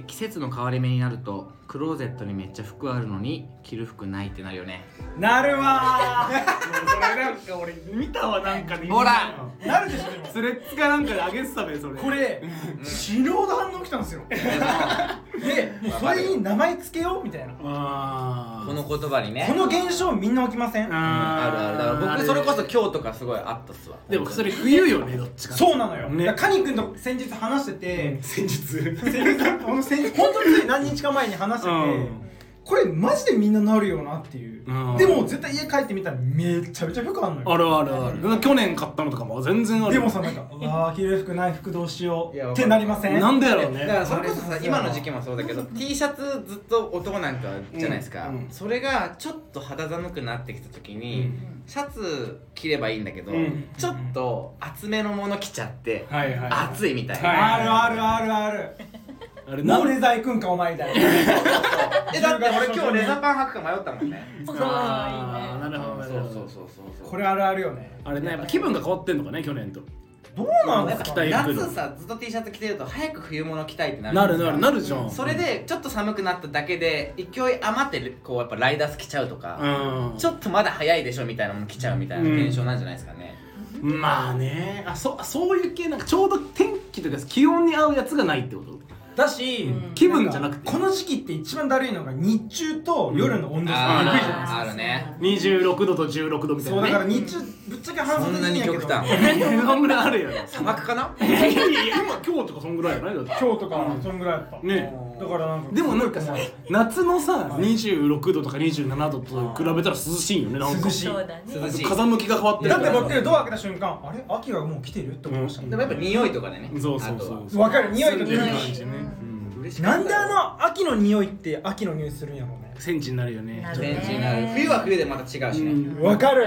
え季節の変わり目になるとクローゼットにめっちゃ服あるのに着る服ないってなるよね。なるわー。もうそれなんか俺見たわなんかで。ほら。なるでしょでも。スレッズかなんかで上げてたべそれ。これ死ぬほど反応来たんですよでもうそれに名前つけようみたいな。あこの言葉にね。この現象みんな起きません？あるある。だから僕それこそ今日とかすごいあったっすわ。でもそれ冬よねどっちかそうなのよ、ね。だからカニ君と先日話してて、先日。先日この先日本当につい何日か前に話してて、うんこれマジでみんななるよなっていう、うん。でも絶対家帰ってみたらめちゃめちゃ服あんのよ。あるあるある。去年買ったのとかも全然ある。でもさなんかうわー着る服ない服どうしよいやうってなりません？なんでやろうね。だからそれこそさ今の時期もそうだけど T シャツずっと男なんかじゃないですか、うん。うんそれがちょっと肌寒くなってきた時に、シャツ着ればいいんだけど、うん。ちょっと厚めのもの着ちゃって、はいはい暑いみたいな、はい。あるあるあるあるあれなもうレザー行くんかお前みたいな。えだって俺今日レザーパン履くか迷ったもんね。あーなるほどなるほどそうそうそうそう。これあるあるよね。あれねやっぱ気分が変わってんのかね去年と。どうなんですか？着たい服夏さずっと T シャツ着てると早く冬物着たいってなるなるなるなるじゃん。それでちょっと寒くなっただけで勢い余ってこうやっぱライダース着ちゃうとか、うん。ちょっとまだ早いでしょみたいなもの着ちゃうみたいな現象なんじゃないですかね、まあね。あそそういう系なんかちょうど天気とか気温に合うやつがないってこと？だし、うん。気分じゃなくて。この時期って一番だるいのが日中と夜の温度差あが低いじゃないですか、ーあるね。26度と16度みたいそうだから日中ぶっちゃけ半袖そんなに極端。そんぐらいあるよ砂漠かな？いやいやいや今今日とかそんぐらいやないだって。今日とかそんぐらいやった、ねだからなんかでもなんかさ夏のさ26度とか27度と比べたら涼しいよねなんか。涼しい。そうだね。涼しい。風向きが変わってる。だって僕ドア開けた瞬間あれ？秋がもう来てる？って思いました。でもやっぱ匂いとかでね。そうそうそう。わかる匂いとか。そういう感じなんであの秋の匂いって秋の匂いするんやろうね。センチになるよね。なる。全然なる冬は冬でまた違うしね、うん。わかる。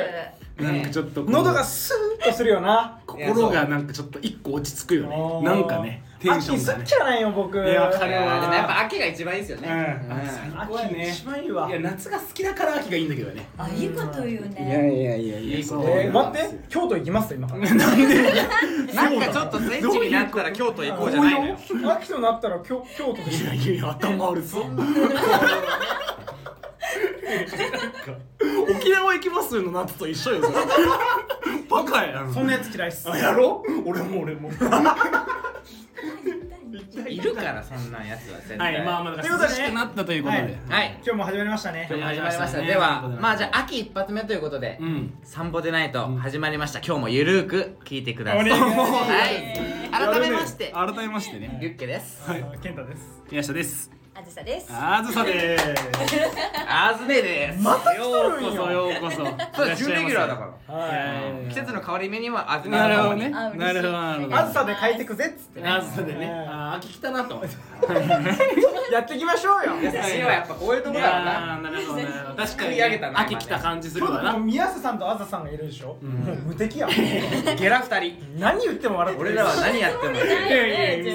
なんかちょっと喉がスーッとするよな。心がなんかちょっと一個落ち着くよね。なんかねテンション秋好きじゃないよ僕。いやわかいるでもやっぱ秋が一番いいですよね、うん。うん。最高やね秋一番いいわ。いや夏が好きだから秋がいいんだけどね。あいいこと言うね。いやいやいいことえー、待って京都行きます今。から なんかちょっとスイッチになったら京都行こうじゃないのよ。秋となったら京京都でしょ。いやいやいや頭悪そう。沖縄行きますの夏と一緒よそれ。バカやん。そんなやつ嫌いっす。あやろ俺も俺もいるからそんなんやつは絶は対いまあまあということでね涼しくなったということで。はい。はい。今日も始まりましたね。今日も始まりました。ねではまあじゃあ秋一発目ということでうん「散歩でないと」始まりました。今日もゆるーく聞いてください。お願いします。はい。改めまして。改めましてね。リュッケです。はい。健太です。宮下です。あずさですあずさでーす。あずねです。また来とよ。うこるんよそようこそ。そう準レギュラーだから。はい。季節の変わり目にはあずねなるほどね。なるほどあずさで。帰ってくぜっつってね。あずさでね。はいあー秋来たなと。やっていきましょうよ。優しいわやっぱこういうとこいだろうな。なるほどね。確か作にり上げたな秋来た感じするわな。もう宮瀬さんとあずささんがいるでしょ、もう無敵やゲラ二人。何言っても笑ってる。俺らは何やっても。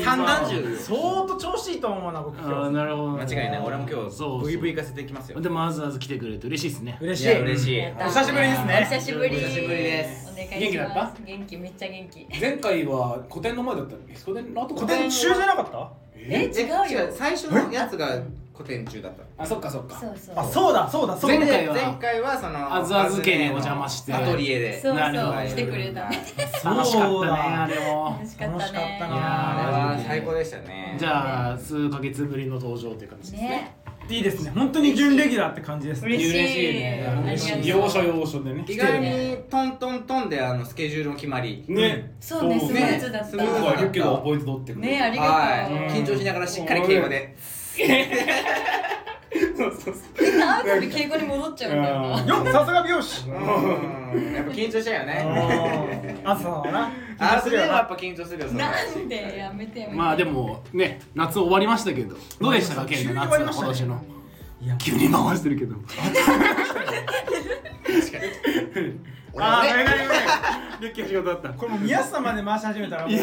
三段銃相当調子いいと思うな僕今日なるほど間違いない。俺も今日そうブイブイ行かせていきますよ。でもあずあず来てくれて嬉しいですね。嬉しい。嬉しい。やったお久しぶりですね。お久しぶり。お久しぶりです。お願いします。元気だった？元気めっちゃ元気。前回は古典の前だったっけ？古典の後古典中じゃなかった？え？違うよ。最初のやつが古典中だったあそっかそっか。そうそう。あそうだそうだそうだ前回は前回はそのあずあず家にお邪魔して。アトリエでそうなるほど。そう来てくれた。ね楽しかったねあれも。楽しかったな。あれは最高でしたね。じゃあ数ヶ月ぶりの登場っていう感じですね。ね。いいですね。本当に準レギュラーって感じですね。嬉しい嬉しいね。要所要所でね。意外にトントントンであのスケジュールも決まり。ね。そうねスムーズだった。スムーズだったリュッケがポイント取ってくれねありがとう。はい。緊張しながらしっかり敬語でそうそうそう。みんな会うたび敬語に戻っちゃうんだよなよっさすが美容師。うん。やっぱ緊張しちゃうよね。あずさんはな。あそれはやっぱ緊張するよそれ。はなんでやめてまあでもね夏終わりましたけど。どうでしたかケンの夏終わりましたね今年の。いや。急に回してるけど。ああねごめんごめんごめん。リュッケ仕事だったこれもう宮下まで回し始めたらね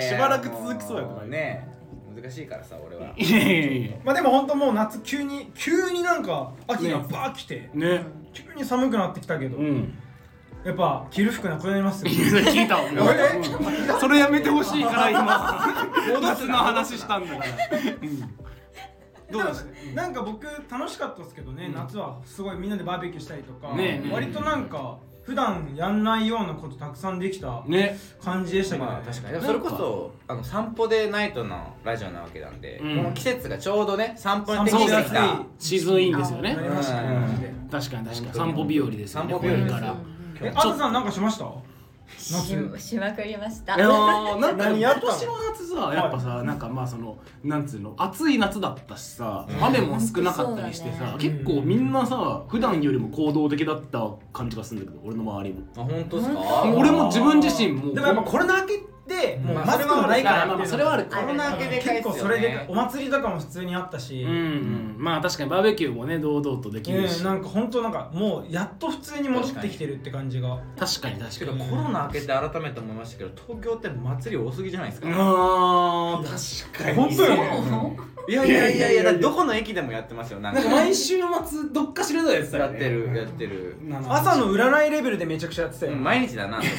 しばらく続きそうやったもね難しいからさ俺は。いやいやいや。まあでも本当もう夏急に急になんか秋がバー来てね。急に寒くなってきたけど、いうん。やっぱ着る服なくなりますよ。聞いたわもうえ？うん。それやめてほしいから今。夏の話したんだから、うん、どうでしたなんか僕楽しかったですけどね、うん。夏はすごいみんなでバーベキューしたりとか、ねえ。割となんか普段やんないようなことたくさんできたね。感じでしたけどね、まあ確かに。それこそあの散歩でナイトのラジオなわけなんで、うん。この季節がちょうどね散歩に適してきた。シーズンインですよね。うん。確かに確かに。散歩日和ですよね散歩日和ですこれから。えあずさんなんかしました？し夏しまくりました。いやーなんか何やったの？今年の夏さやっぱさ、なんかまあそのなんつうの暑い夏だったしさ、雨も少なかったりしてさ、そうだね。結構みんなさ普段よりも行動的だった感じがするんだけど俺の周りも。あ本当ですか？本俺も自分自身も。でもやっぱコロナ明けでもうまあマスクもないから。まあまあそれはあるコロナ明けでかいっ結構それでお祭りとかも普通にあったし、うん、うん、まあ確かにバーベキューもね堂々とできるし、ねなんか本当なんかもうやっと普通に戻ってきてるって感じが。確かに確かに。コロナ明けて改めて思いましたけど東京って祭り多すぎじゃないですか、あー確かに。本当よいやいやいやいやどこの駅でもやってますよなんか。なんか毎週末どっかしらでやってたよね。やってるやってる、朝の占いレベルでめちゃくちゃやってたよ、うん毎日だな。それは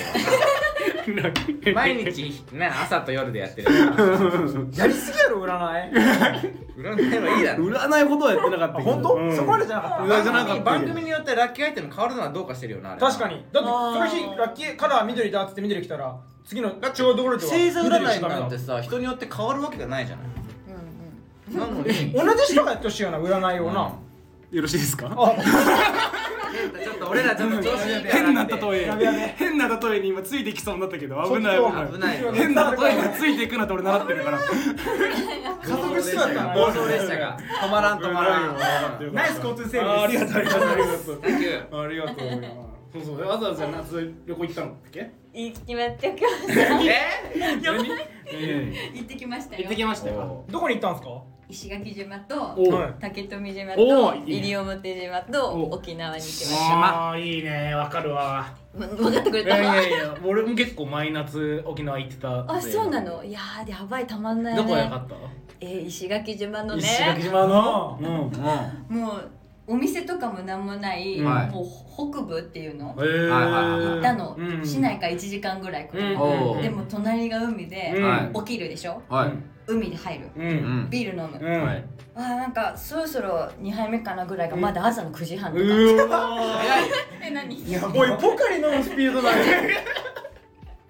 毎日ね朝と夜でやってる。やりすぎやろ占い。占いはいいだろ。占いほどはやってなかった本当、うん。そこまでじゃなかった。じゃなかった番組によってラッキーアイテム変わるのはどうかしてるよなあれ。確かにだってその日ラッキーカラー緑だっつって緑来たら次の違うところでは星座占いなんてさ人によって変わるわけがないじゃない。うん。なのに。同じ人がやってほしいよな占いをな、よろしいですか？あ。ちょっと俺らちょっと調子に変な例え。変な例えに今ついてきそうになったけど危ない危ない。危ない。変な例えについていくなって俺習ってるから。家族しだった。な暴走列車が。止まらん止まらん。ナイス交通整あーありがとうありがとう。ありがとうありがとうそうそうわざわざ夏旅行行ったの？だっけ？行ってきまってきました。え？何行ってきましたよ。行ってきましたよ。どこに行ったんですか？石垣島と竹富島おと西表島とお沖縄に行きました。ああいいね。わかるわ。わ分かってくれいやいたやいや俺も結構毎夏沖縄行ってたあそうなの？いやーやばいたまんないね。どこが良かった？えー石垣島のね。石垣島の？うんもうお店とかもなんもない、はいもう北部っていうの？へー。行ったの、うん市内から1時間ぐらいでも隣が海で、起きるでしょ？はい海に入る。ううん。んビール飲む、うん。はい。あーなんかそろそろ2杯目かなぐらいがまだ朝の9時半とか、うわ え何？やおい。ポカリ飲むスピードだよ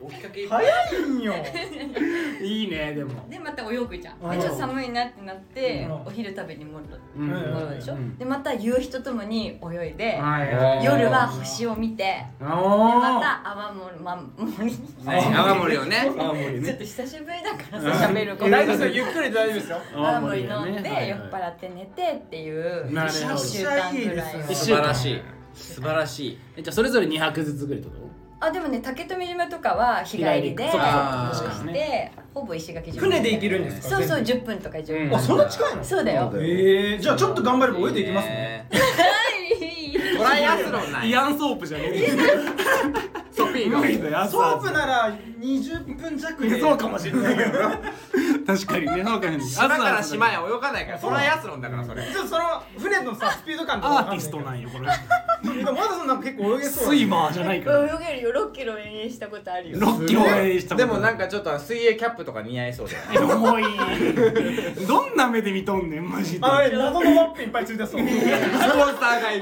おきかけ早いんよ。いいねでも。でまた泳ぐじゃん。うん。でちょっと寒いなってなってうん。お昼食べに戻る。うん。うん戻るでしょ、うん。でまた夕日とともに泳いで、はい。はい夜は星を見てであまた泡盛ま盛り。ね泡盛をね。ちょっねと久しぶりだからさ喋ること。大丈夫ですよゆっくりで大丈夫ですよ。泡盛飲んで、はいはい。酔っ払って寝てっていうなるほど。1週間ぐらい。素晴らしい。素晴らしい。えじゃあそれぞれ2泊ずつぐらいってこあでもね竹富島とかは日帰りで日帰りそっかそっか。確かにでほぼ石垣島船で行けるんですか？そうそう全10分とか10うん。分あそんな近いの？そうだよ。え。ー、じゃあちょっと頑張れば泳いでいきますね。ねトライアスロンない。とイアンソープじゃねえ。ソ ピーが無理だよソープなら20分弱で。そうかもしれないけど。な 確かにねそうかもしれない。島から島へ泳がないからトライアスロンだからそれ。ちょっとその船のさスピード感とかアーティストなんよこれ。まだそんな結構泳げそうスイマーじゃないから。泳げるよ。6キロ遠泳したことあるよ。6キロ泳したことでもなんかちょっと水泳キャップとか似合いそうだよね。重い。どんな目で見とんねんマジで。あのね謎のワッペンいっぱいついてそう。でスポンサーがいる。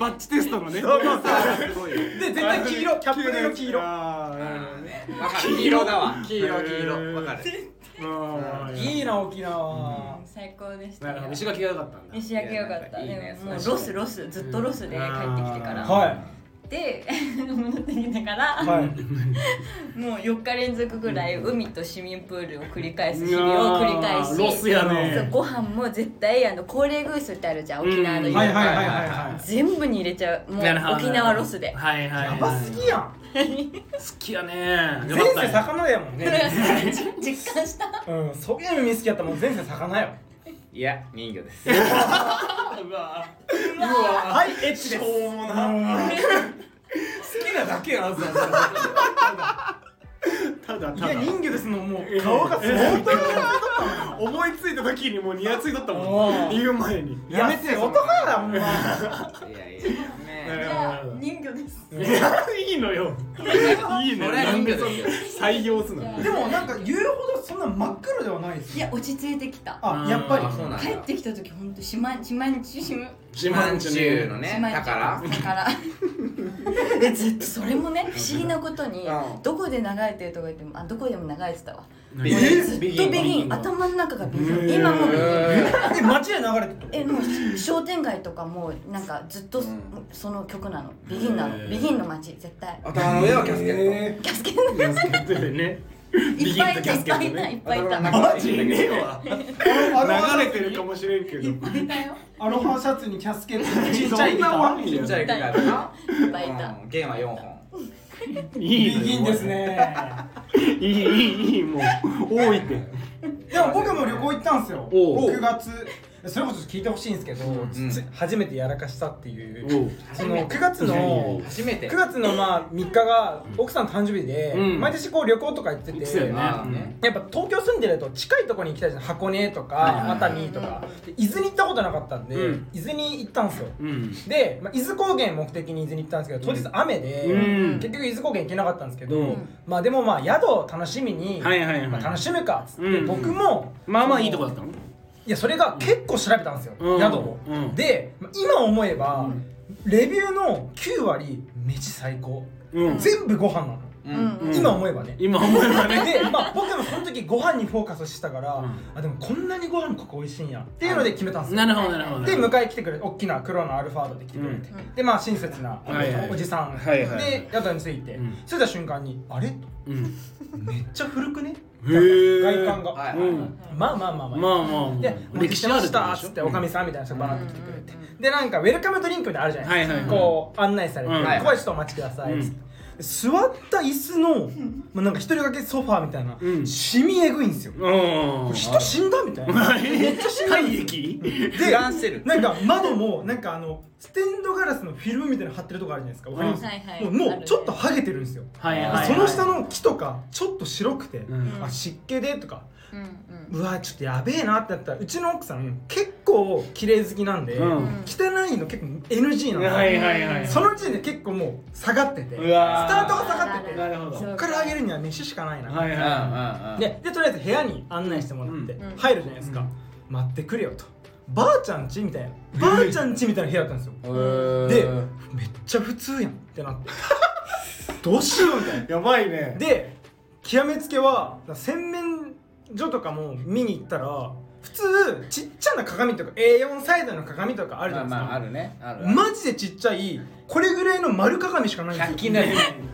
バッチテストのね。スポンサーがすごいよ。絶対黄色キャップの黄色。あーねわかる黄色。だわ。黄色黄色。わかる。いいな沖縄最高でした。なるほど。石垣が良かったんだ。石垣よかった。いいね。でももうロスロス。ずっとロスで帰ってきてから。はで 戻ってきてから。いはい。もう4日連続ぐらい海と市民プールを繰り返す日々を繰り返し。ロスやそうねご飯も絶対あのコーレーグースってあるじゃん。沖縄のはいはいはいはい全部に入れちゃう。もうなるほど。沖縄ロスで。はいはいい。やばすぎやん好きやね。前世魚やもんね。実感した。うんそういうの好きやったらもう前世魚よいや人魚です。うわ。うわ。はいエッチです。しょうもな。好きなだけやんた。だただ。いや人魚ですのもう顔が相当思いついた時にもうニヤついとったもん。言う前に。やめてよ。男やなほんま。いやいや人魚でいやいいのよ。いいのよ。なんで採用すんの？でもなんか言うほどそんな真っ黒ではないですいや落ち着いてきた。あやっぱり。あそうなんだ。帰ってきた時ほんとしまんしまんちしましまんちゅうのねしまんちゅう宝。宝。えずっとそれもね不思議なことにうん。どこで流れてるとか言ってもあどこでも流れてたわビギン俺ずっとビビギンギン頭の中がビギン。今もビギン。え街で流れてるえもう商店街とかもなんかずっとん。その曲なの。ビギンなの。ビギンの街絶対。頭の上はキャスケッえキャスケッキャスケットでね。トいっぱいいたいっぱいいたいっぱいいた。マジねえわ。流れてるかもしれんけど。いっぱいいたよ。アロハシャツにキャスケットちっちゃいギタそんなわーけちっちゃい子があるな。いっぱいいた。うん。弦は4本。いいのよビギンですね。いいいいいいもう多いって。でも僕も旅行行ったんですよ。おう。6月それこそ聞いてほしいんですけど、初めてやらかしたっていうその9月の初めて。9月のまあ3日が奥さん誕生日で、うん。毎年こう旅行とか行ってて。やっぱ東京住んでると近いところに行きたいじゃん。箱根とか熱海とか。で伊豆に行ったことなかったんで、うん。伊豆に行ったんですよ。うん。で、まあ、伊豆高原目的に伊豆に行ったんですけど当日雨で、うん。結局伊豆高原行けなかったんですけど、うん。まあでもまあ宿を楽しみに、はいはいはい。まあ、楽しむかっつって、うん。僕もまあまあいいとこだったの？いやそれが結構調べたんですよ、うん。宿を、うん。でまあ今思えば、うん。レビューの9割飯最高、うん。全部ご飯なの、今思えばね。今思えばね。で、まあ、僕もその時ご飯にフォーカスしたから、うん。あでもこんなにご飯ここ美味しいんや。っていうので決めたんですよ。なるほどなるほど。で迎え来てくれて大きな黒のアルファードで来てくれて、うん。でまあ親切なはいはい。おじさん、はいはい。で宿に着いて、うん。着いた瞬間にあれ？と。うん。めっちゃ古くね？外観が、はいうん。まあまあまあまあ、まあまあ。で「歴史ました」っつっておかみさんみたいな人バーって来てくれて、でなんかウェルカムドリンクみたいなのあるじゃないですか、はいはいはい。こう案内されて「うん。ここはちょっとお待ちください」っつって、座った椅子の、まあ、なんか一人掛けソファーみたいな、うん。染みえぐいんですよ、うんこれ人死んだみたいな。めっちゃ死んだ体液？で、ガンしてる。なんか窓もなんかあのステンドガラスのフィルムみたいなの貼ってるとこあるじゃないですかわかります、はいはいもうもうちょっとハゲてるんですよ、はいはいはい。その下の木とかちょっと白くて、うん。あ湿気でとかうんうんうわちょっとやべえなってなったらうちの奥さん結構綺麗好きなんで、うん。汚いの結構 NG なの、はいはいはいその時点で結構もう下がっててスタートが下がっててこっから上げるには飯しかないな、はいうんうんはうん。ででとりあえず部屋に案内してもらって、うん。入るじゃないですか、待ってくれよと。ばあちゃん家みたいな。ばあちゃん家みたいな部屋だったんですよ、でめっちゃ普通やんってなって。どうしようみたいな。いやばいね。で極めつけは洗面所とかも見に行ったら普通ちっちゃな鏡とか A4 サイズの鏡とかあるじゃまあないですか、まあ、あるね。ある。マジでちっちゃいこれぐらいの丸鏡しかないんですよ100均のや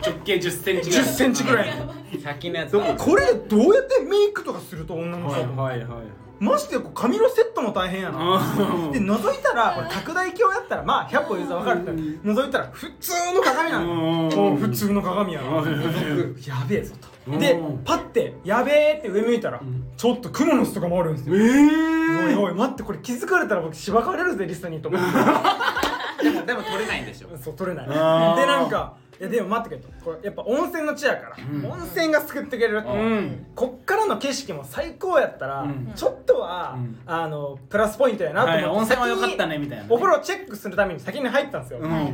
直径10センチぐらい10センチぐらいつ。100均のやつ。これでどうやってメイクとかすると女の子、はいはいはいマジでこう髪のセットも大変やな。あで覗いたらこれ拡大鏡やったらまあ100歩譲る分かるって。覗いたら普通の鏡なの普通の鏡やな。うん。やべえぞと。うん。でパッてやべえって上向いたらん。ちょっと蜘蛛の巣とかもあるんですよ。えおいえおい待ってこれ気づかれたら僕しばかれるぜリストにと思って。でも、でも取れないんでしょ。そう取れない。でなんかいやでも待ってくれと。これやっぱ温泉の地やから、ん。温泉が救ってくれる。と、うん。こっからの景色も最高やったら、うん。ちょっとは、うん。あのプラスポイントやなと思って、はい温泉は良かったねみたいなね。お風呂チェックするために先に入ったんですよ、うん。はいはい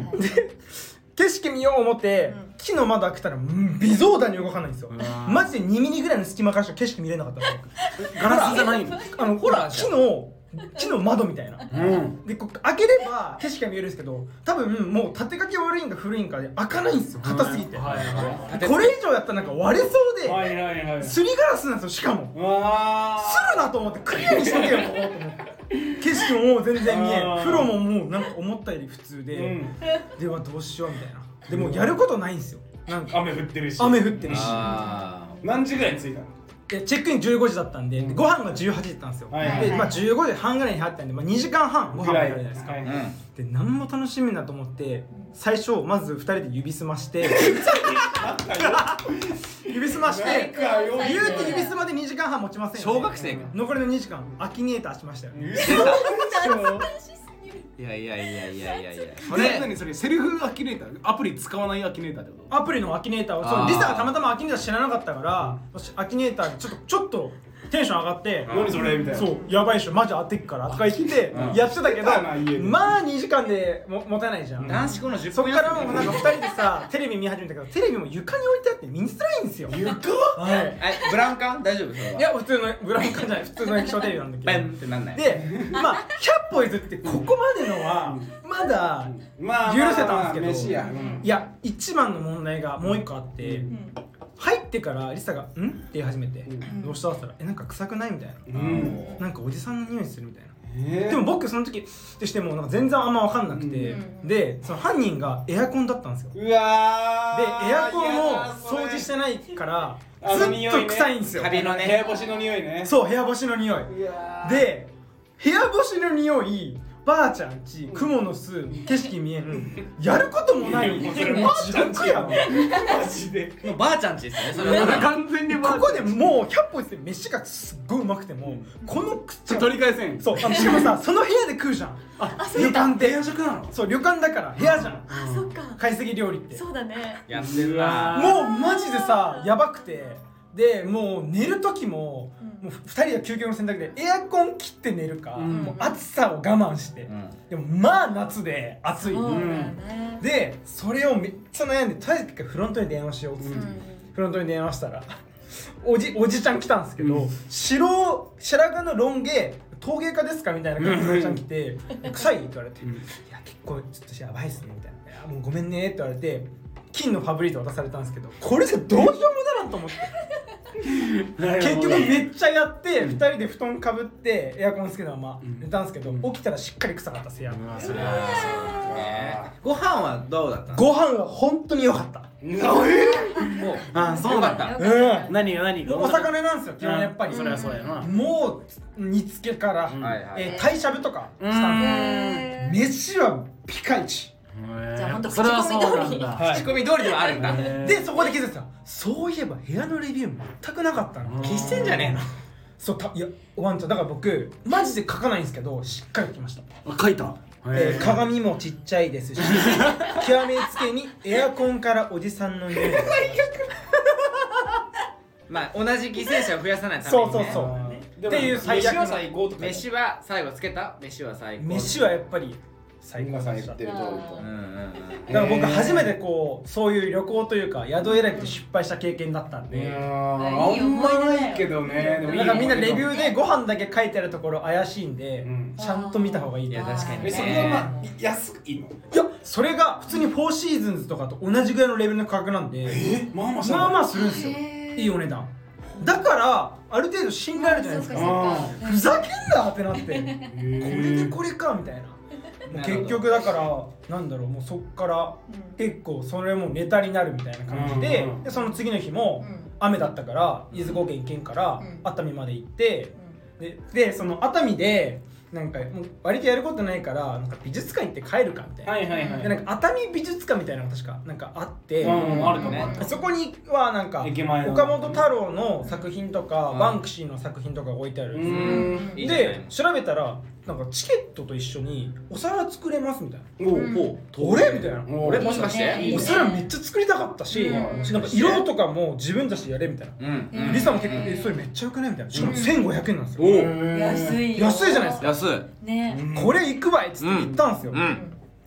景色見よう思って、うん。木の窓開けたらうん微増だに動かないんですよ。マジで2ミリぐらいの隙間からしか景色見れなかったんですよガラスじゃないの？あのホラーじゃん。木の木の窓みたいな。うん。でこう開ければ景色が見えるんですけど多分もう縦掛け悪いんか古いんかで開かないんですよ。硬すぎて、これ以上やったらなんか割れそうで、はいはいはい。すりガラスなんですよしかも。わするなと思ってクリアにしとけよここと思って。景色ももう全然見えん。風呂ももうなんか思ったより普通で、うん。ではどうしようみたいな。でもやることないんですよ。なんか。雨降ってるし。雨降ってるし。あ何時ぐらいに着いたの？でチェックイン15時だったんででご飯が18時だったんですよ、はいはいで、まあ、15時半ぐらいに入ったんで、まあ、2時間半ご飯もやるじゃないですか、はいあ。うん。で何も楽しみだと思って最初まず2人で指すまして 指すまして言うて指すまで2時間半持ちませんよ、ね、小学生か。残りの2時間アキネーターしましたよね いやいやいやいやいやいや。それ。何それセルフアキネーターアプリ使わないアキネーターってことアプリのアキネーターをそうあーリサがたまたまアキネーター知らなかったから、アキネーターでちょっとちょっとテンション上がって何それ？みたいな。そうやばいっしょ。マジ当てっから。とか言ってうん。やってたけどまあ2時間でも持たないじゃん。男子校の10そっ分からもうなんか2人でさテレビ見始めたけどテレビも床に置いてあって見づらいんですよ。床？はい。えブラウン？管大丈夫？それは。いや普通のブラウン管じゃない。普通の液晶テレビなんだけど。ベンってなんない？でまあ100歩譲ってここまでのはまだまあ許せたんですけど飯や。うん。いや一番の問題がもう一個あって、うん入ってからリサが「ん?」って言い始めて「ん。どうした?」って言ったら「えなんか臭くない?」みたいな。うん「なんかおじさんの匂いする」みたいな。えーでも僕その時としてもなんか全然あんま分かんなくて、うんでその犯人がエアコンだったんですよ。でうわー。エアコンを嫌だそれ。掃除してないからあずっの匂いね。と臭いんですよ。カビのね。部屋干しの匂いね。そう部屋干しの匂い。で部屋干しの匂いばあちゃんち雲の巣景色見えん。やることもないそればあちゃんちやん。マジで。もうばあちゃんちですねそれは。完全にばあここでもう100歩です飯がすっごいうまくてもこの口取り返せん。そう。あのしかもさ その部屋で食うじゃん。旅館って部屋食なの？そう旅館だから部屋じゃん。あそっか。懐石料理って。そうだね。やってるな。もうマジでさやばくて。でもう寝る時もうんもう2人は究極の選択でエアコン切って寝るか、うん。もう暑さを我慢して、うん。でもまあ夏で暑い、そうだよね。でそれをめっちゃ悩んでとりあえず一回フロントに電話しようっつって、うん。フロントに電話したらおじおじちゃん来たんですけど、うん。白白髪のロン毛陶芸家ですかみたいな感じのおじちゃん来て「臭い?」って言われて「うん。いや結構ちょっとやばいっすね」みたいな「いやもうごめんね」って言われて金のファブリート渡されたんですけどこれじゃどうしようもならんと思って 結局めっちゃやって2人で布団かぶってエアコンつけたままうん。寝たんですけど、うん。起きたらしっかり臭かったせや、うわそれね。ご飯はどうだったの？ご飯は本当に良かった。もうあそうだ。っうん何が何が？お魚なんですよ基本やっぱり、うん。そりゃそうやな。もう煮つけから、うん。鯛しゃぶとかしたんで飯はピカイチじゃあほんとそれはそうなん口コミ通り。だ。はい。口コミ通りではあるんだ。でそこで気づいた。そういえば部屋のレビュー全くなかったの。うん。消してんじゃねえの。そうたいやワンちゃん。だから僕マジで書かないんですけどしっかり書きました、あ書いた？えー鏡もちっちゃいですし 極めつけにエアコンからおじさんの匂 まあ同じ犠牲者を増やさないためにね。そうそうそう。っていう最悪の飯は最高とか飯は最後つけた？飯は最高。飯はやっぱり最高でしたてる通りうんうんうん。だから僕初めてこうそういう旅行というか宿選びで失敗した経験だったんいで、あんまないけどね。なんかみんなレビューででご飯だけ書いてあるところ怪しいんで、うん。ちゃんと見た方がいいといや確かにね。えそれはまあ安いの？いやそれが普通にフォーシーズンズとかと同じぐらいのレベルの価格なんで。えまあまあまあまあするんですよ。いいお値段。だからある程度信頼あるじゃないですか。ふざけんなってなって。これでれこれかみたいな結局だからなんだろうもうそっから結構それもネタになるみたいな感じで,、うん。でその次の日もうん。雨だったから伊豆高原行けんからうん。熱海まで行ってででその熱海でなんかもう割とやることないからなんか美術館行って帰るかみたいな、はいはいはい。でなんか熱海美術館みたいなのが確かなんかあって、うんあるかもあるかもそこにはなんか岡本太郎の作品とか、うん。バンクシーの作品とかが置いてあるんですで調べたらなんかチケットと一緒にお皿作れますみたいな。おうん。お俺みたいな。お俺もしかして。お皿めっちゃ作りたかったし、うん。なんか色とかも自分たちでやれみたいな、うん。うん。リサも結構「えそれめっちゃよくない?」みたいな。しかもうん1500円なんですよ、お安いよ。安いじゃないですか。安い。ね。これ行くわいっつって行ったんですよ、う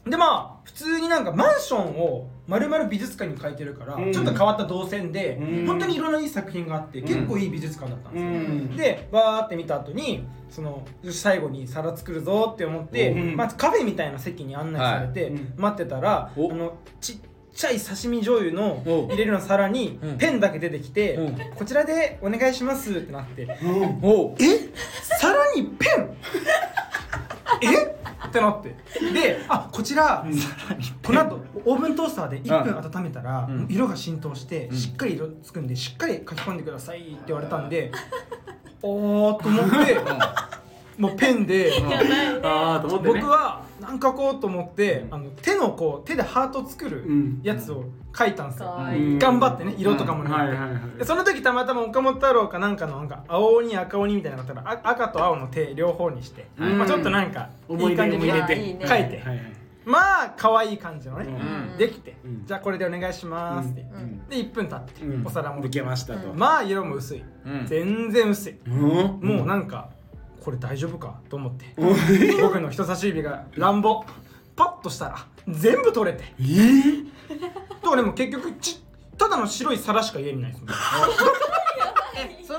ん。でまあ普通になんかマンションを丸々美術館に書いてるから、うん。ちょっと変わった動線で、うん。本当にいろんないい作品があって、ん。結構いい美術館だったんですよ、うん。でバーって見た後にその最後に皿作るぞって思って、うん。まずカフェみたいな席に案内されて、はいうん。待ってたらあおのちっちゃい刺身醤油のお。入れるの皿にうん。ペンだけ出てきて、うん。こちらでお願いしますってなって、うん。おえ？皿にペン？え？ってなって。であこちら、この後オーブントースターで1分温めたら、うん。色が浸透して、ん。しっかり色つくんでしっかり書き込んでくださいって言われたんでおーっと思ってもうペンで、ああと思ってね。僕は何書こうと思ってあの手のこう手でハート作るうん。やつを書いたんですよ、頑張ってね色とかもね、はいはいはい。でその時たまたま岡本太郎かなんかのなんか青鬼赤鬼みたいなのがあったらあ赤と青の手両方にして、うん。まあ、ちょっとなんかい思い感じに入れていいね。書いて、まあ可愛い感じのね、うん。できて、うん。じゃあこれでお願いしますって、うん。で1分経って、うん。お皿もできましたと。まあ色も薄い、うん。全然薄い、うん。もうなんかこれ大丈夫かと思って、僕の人差し指が乱暴。パッとしたら全部取れて。えー？とかでも結局ちただの白い皿しか家にないですもんえその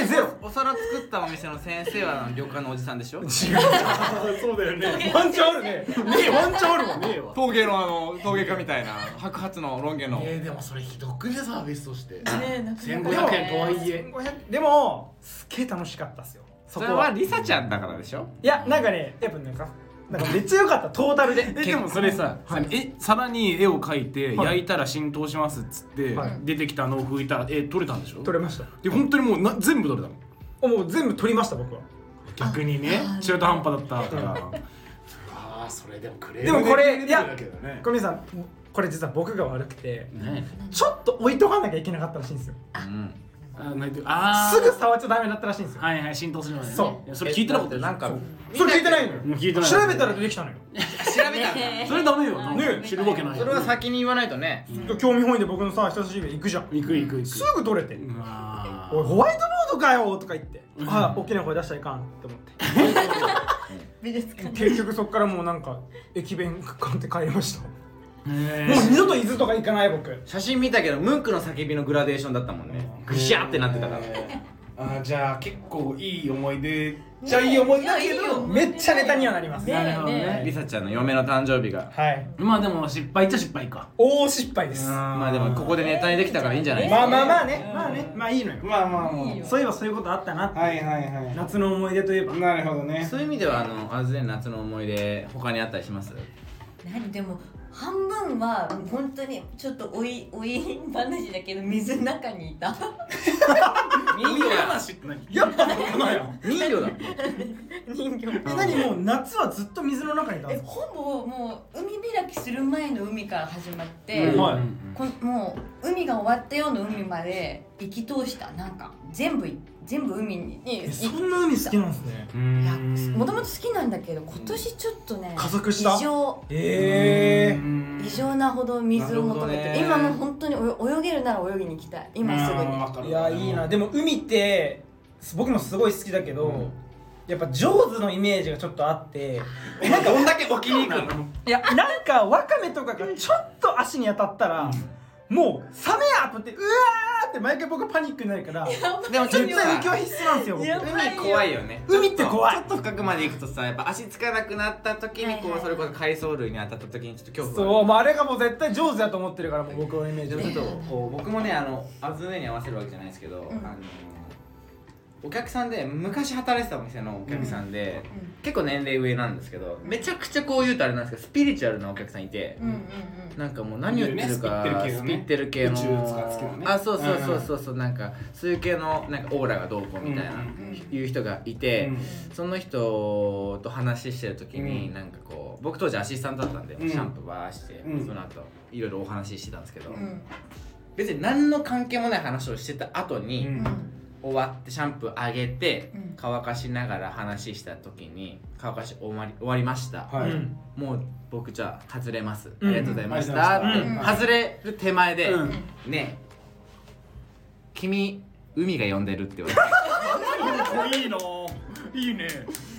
えゼロ。お皿作ったお店の先生は旅館のおじさんでしょ？違う。そうだよね。ワンチャンあるね。ねえワンチャンあるわねえわ。陶芸のあの陶芸家みたいな白髪のロン毛の。えー、でもそれひどくねサービスとして。ねえなかなか1500円とはいえ。1500でもすっげえ楽しかったっすよそこは。それはリサちゃんだからでしょ？いやなんかねやっぱなんかなんかめっちゃ良かった。トータルで。えでもそれさ、はい。え皿に絵を描いて、はい。焼いたら浸透しますっつって、はい。出てきたのを拭いたらえ取れたんでしょ？取れました。で本当にもうな全部取れたの？もう全部取りました僕は。逆にねあ中途半端だったから。ああそれでもクレでもこれいやだけどね。小宮さんこれ実は僕が悪くてね。ちょっと置いとかなきゃいけなかったらしいんですよ。うんあなんてあー。すぐ触っちゃダメだったらしいんですよ。はいはい浸透するまでね。そう。それ聞いてなかった。なんかそれ聞いてないのよ。もう聞いてない。調べたら出てきたのよ。調べたんだ。ねそれダメよ。ね知るわけないそれは先に言わないとね。興味本位で僕のさ人差し指行くじゃん。行く行く行く。すぐ取れて。うわおいホワイトボードかよとか言って。あ大きな声出しちゃいかんって思って。結局そっからもうなんか駅弁買って帰りました。ねもう二度と伊豆とか行かない僕。写真見たけどムンクの叫びのグラデーションだったもんね。ぐしゃってなってたから。あーじゃあ結構いい思い出じゃあいい思い出だけいやいいよ。どめっちゃネタにはなります。ねなるほどね。リサちゃんの嫁の誕生日が。はい。まあでも失敗っちゃ失敗か。大失敗です。ままあでもここでネタにできたからいいんじゃない？ねあまあまあね。まあね。まあいいのよ。まあまあまいいよ。そういえばそういうことあったなって。はいはいは夏の思い出といえば。いなるほどね。そういう意味ではあのあずね夏の思い出他にあったりします？何？でも半分は本当にちょっとおいおい話だけど水の中にいた。人魚だ話って何やっぱそうなよ人魚だ。人形。え何もう夏はずっと水の中にいたんえですか？ほぼもう海開きする前の海から始まって、うん。はい。こんもう海が終わったような海まで行き通した。なんか全部全部海にえそんな海好きなんですね。ういやんもともと好きなんだけど今年ちょっとね加速した？異常。え異常なほど水を求めてね。今もう本当に泳泳げるなら泳ぎに行きたい。今すぐに。えいやいいな。でも海って僕もすごい好きだけど、やっぱ上手のイメージがちょっとあってなんかどんだけ沖に行くの？いやなんかワカメとかがちょっと足に当たったら、もうサメやと思ってうわーって毎回僕パニックになるからでもちょっ絶と対浮きは必須なんですよ海怖いよね。海って怖い。ちょっと深くまで行くとさやっぱ足つかなくなった時にこうそれこそ海藻類に当たった時にちょっと恐そ怖がうもうあれがもう絶対上手だと思ってるからもう僕のイメージでもちょっとこう僕もねあのあずねに合わせるわけじゃないですけど、ん。あのお客さんで昔働いてたお店のお客さんで、結構年齢上なんですけどめちゃくちゃこう言うとあれなんですけどスピリチュアルなお客さんいて、うんうんうん。なんかもう何言ってるかスピってる系のあそうそうそうそうそうなんかそういう系のなんかオーラがどうこうみたいな、うんうんいう人がいて、うんその人と話してる時に、うん。なんかこう僕当時アシスタントだったんで、うん。シャンプーバーして、うん。その後いろいろお話ししてたんですけど、うん。別に何の関係もない話をしてた後に、終わってシャンプーあげて、うん。乾かしながら話した時に乾かし終わり終わりました、はい。うん。もう僕じゃあ外れます、うん。ありがとうございましうんた、ってうん。外れる手前で、うん。ねえ君海が呼んでるって言われて。いいのいいね。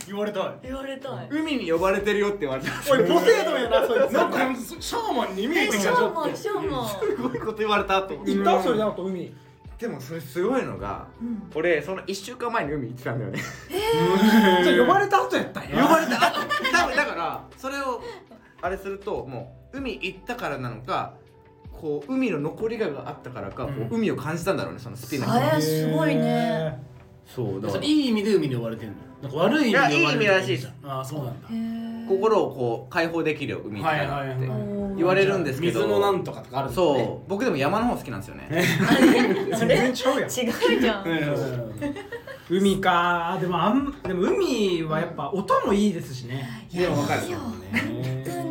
言われたい。言われたい。海に呼ばれてるよって言われた。おいポセイドンやなそいつ。なんかシャーマンに見えてきたちょっと。ョーマンショーマン。すごいこと言われたと思って行った？それであと海でもそれすごいのが、うん。俺その1週間前に海行ってたんだよね。じゃあ呼ばれた後やったんや。呼ばれたあ多分だからそれをあれするともう海行ったからなのかこう海の残りががあったからか、こう海を感じたんだろうねそのスピの人。あれすごいね。そうだから。いい意味で海に追われてんの？なんか悪い意味で追われてるいやいい意味らしいです。ああそうなんだ。心をこう解放できるよ海って。はいはいはいっておー言われるんですけど。水のなんとかとかあるんだね。そう。僕でも山の方好きなんですよね。全然ちゃうやん。違うじゃん。海か。でもあんでも海はやっぱ音もいいですしね。いやでもわかるいいよ本当に。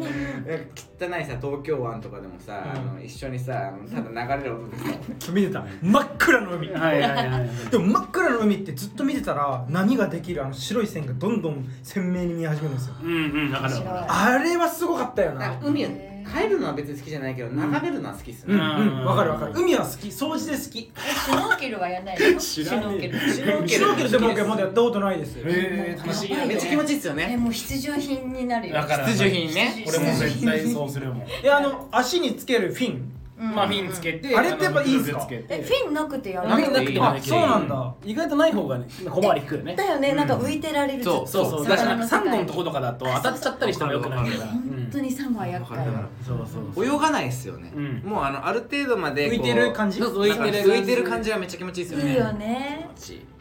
汚いさ東京湾とかでもさ、うん。あの一緒にさただ流れる音でさ見てた？真っ暗の海。はいはいはいはい。でも真っ暗の海ってずっと見てたら波ができるあの白い線がどんどん鮮明に見え始めるんですよ。うんうんわかるわかる。あれはすごかったよな。海を帰るのは別に好きじゃないけど眺めるのは好きっすね、わかるわかる。海は好き。掃除で好き。えシュノーケルはやんないのシ知らねえュノーケル。シュノーケル。シュノーケルでも僕はまだやったことないです。えー楽しい。やばいよ。めっちゃ気持ちいいっすよえねもう必需品になるよ。必需品ね。俺も絶対そうするもん。えあの足につけるフィン。うんまあフィンつけてあれってやっぱいいんすか？つけて。えフィンなくてやる。フィンなくてもあできる。そうなんだ。意外とない方がね小回り引くよね。だよね。なんか浮いてられる。そうそうそう。だしなんかサンゴのとことかだと当たっちゃったりしてもよくないから。本当にサモア厄介。そうそうそう。泳がないっすよね、うん。もうあのある程度まで浮いてる感じ？浮いてる感じ。はめっちゃ気持ちいいっすよね。いいよね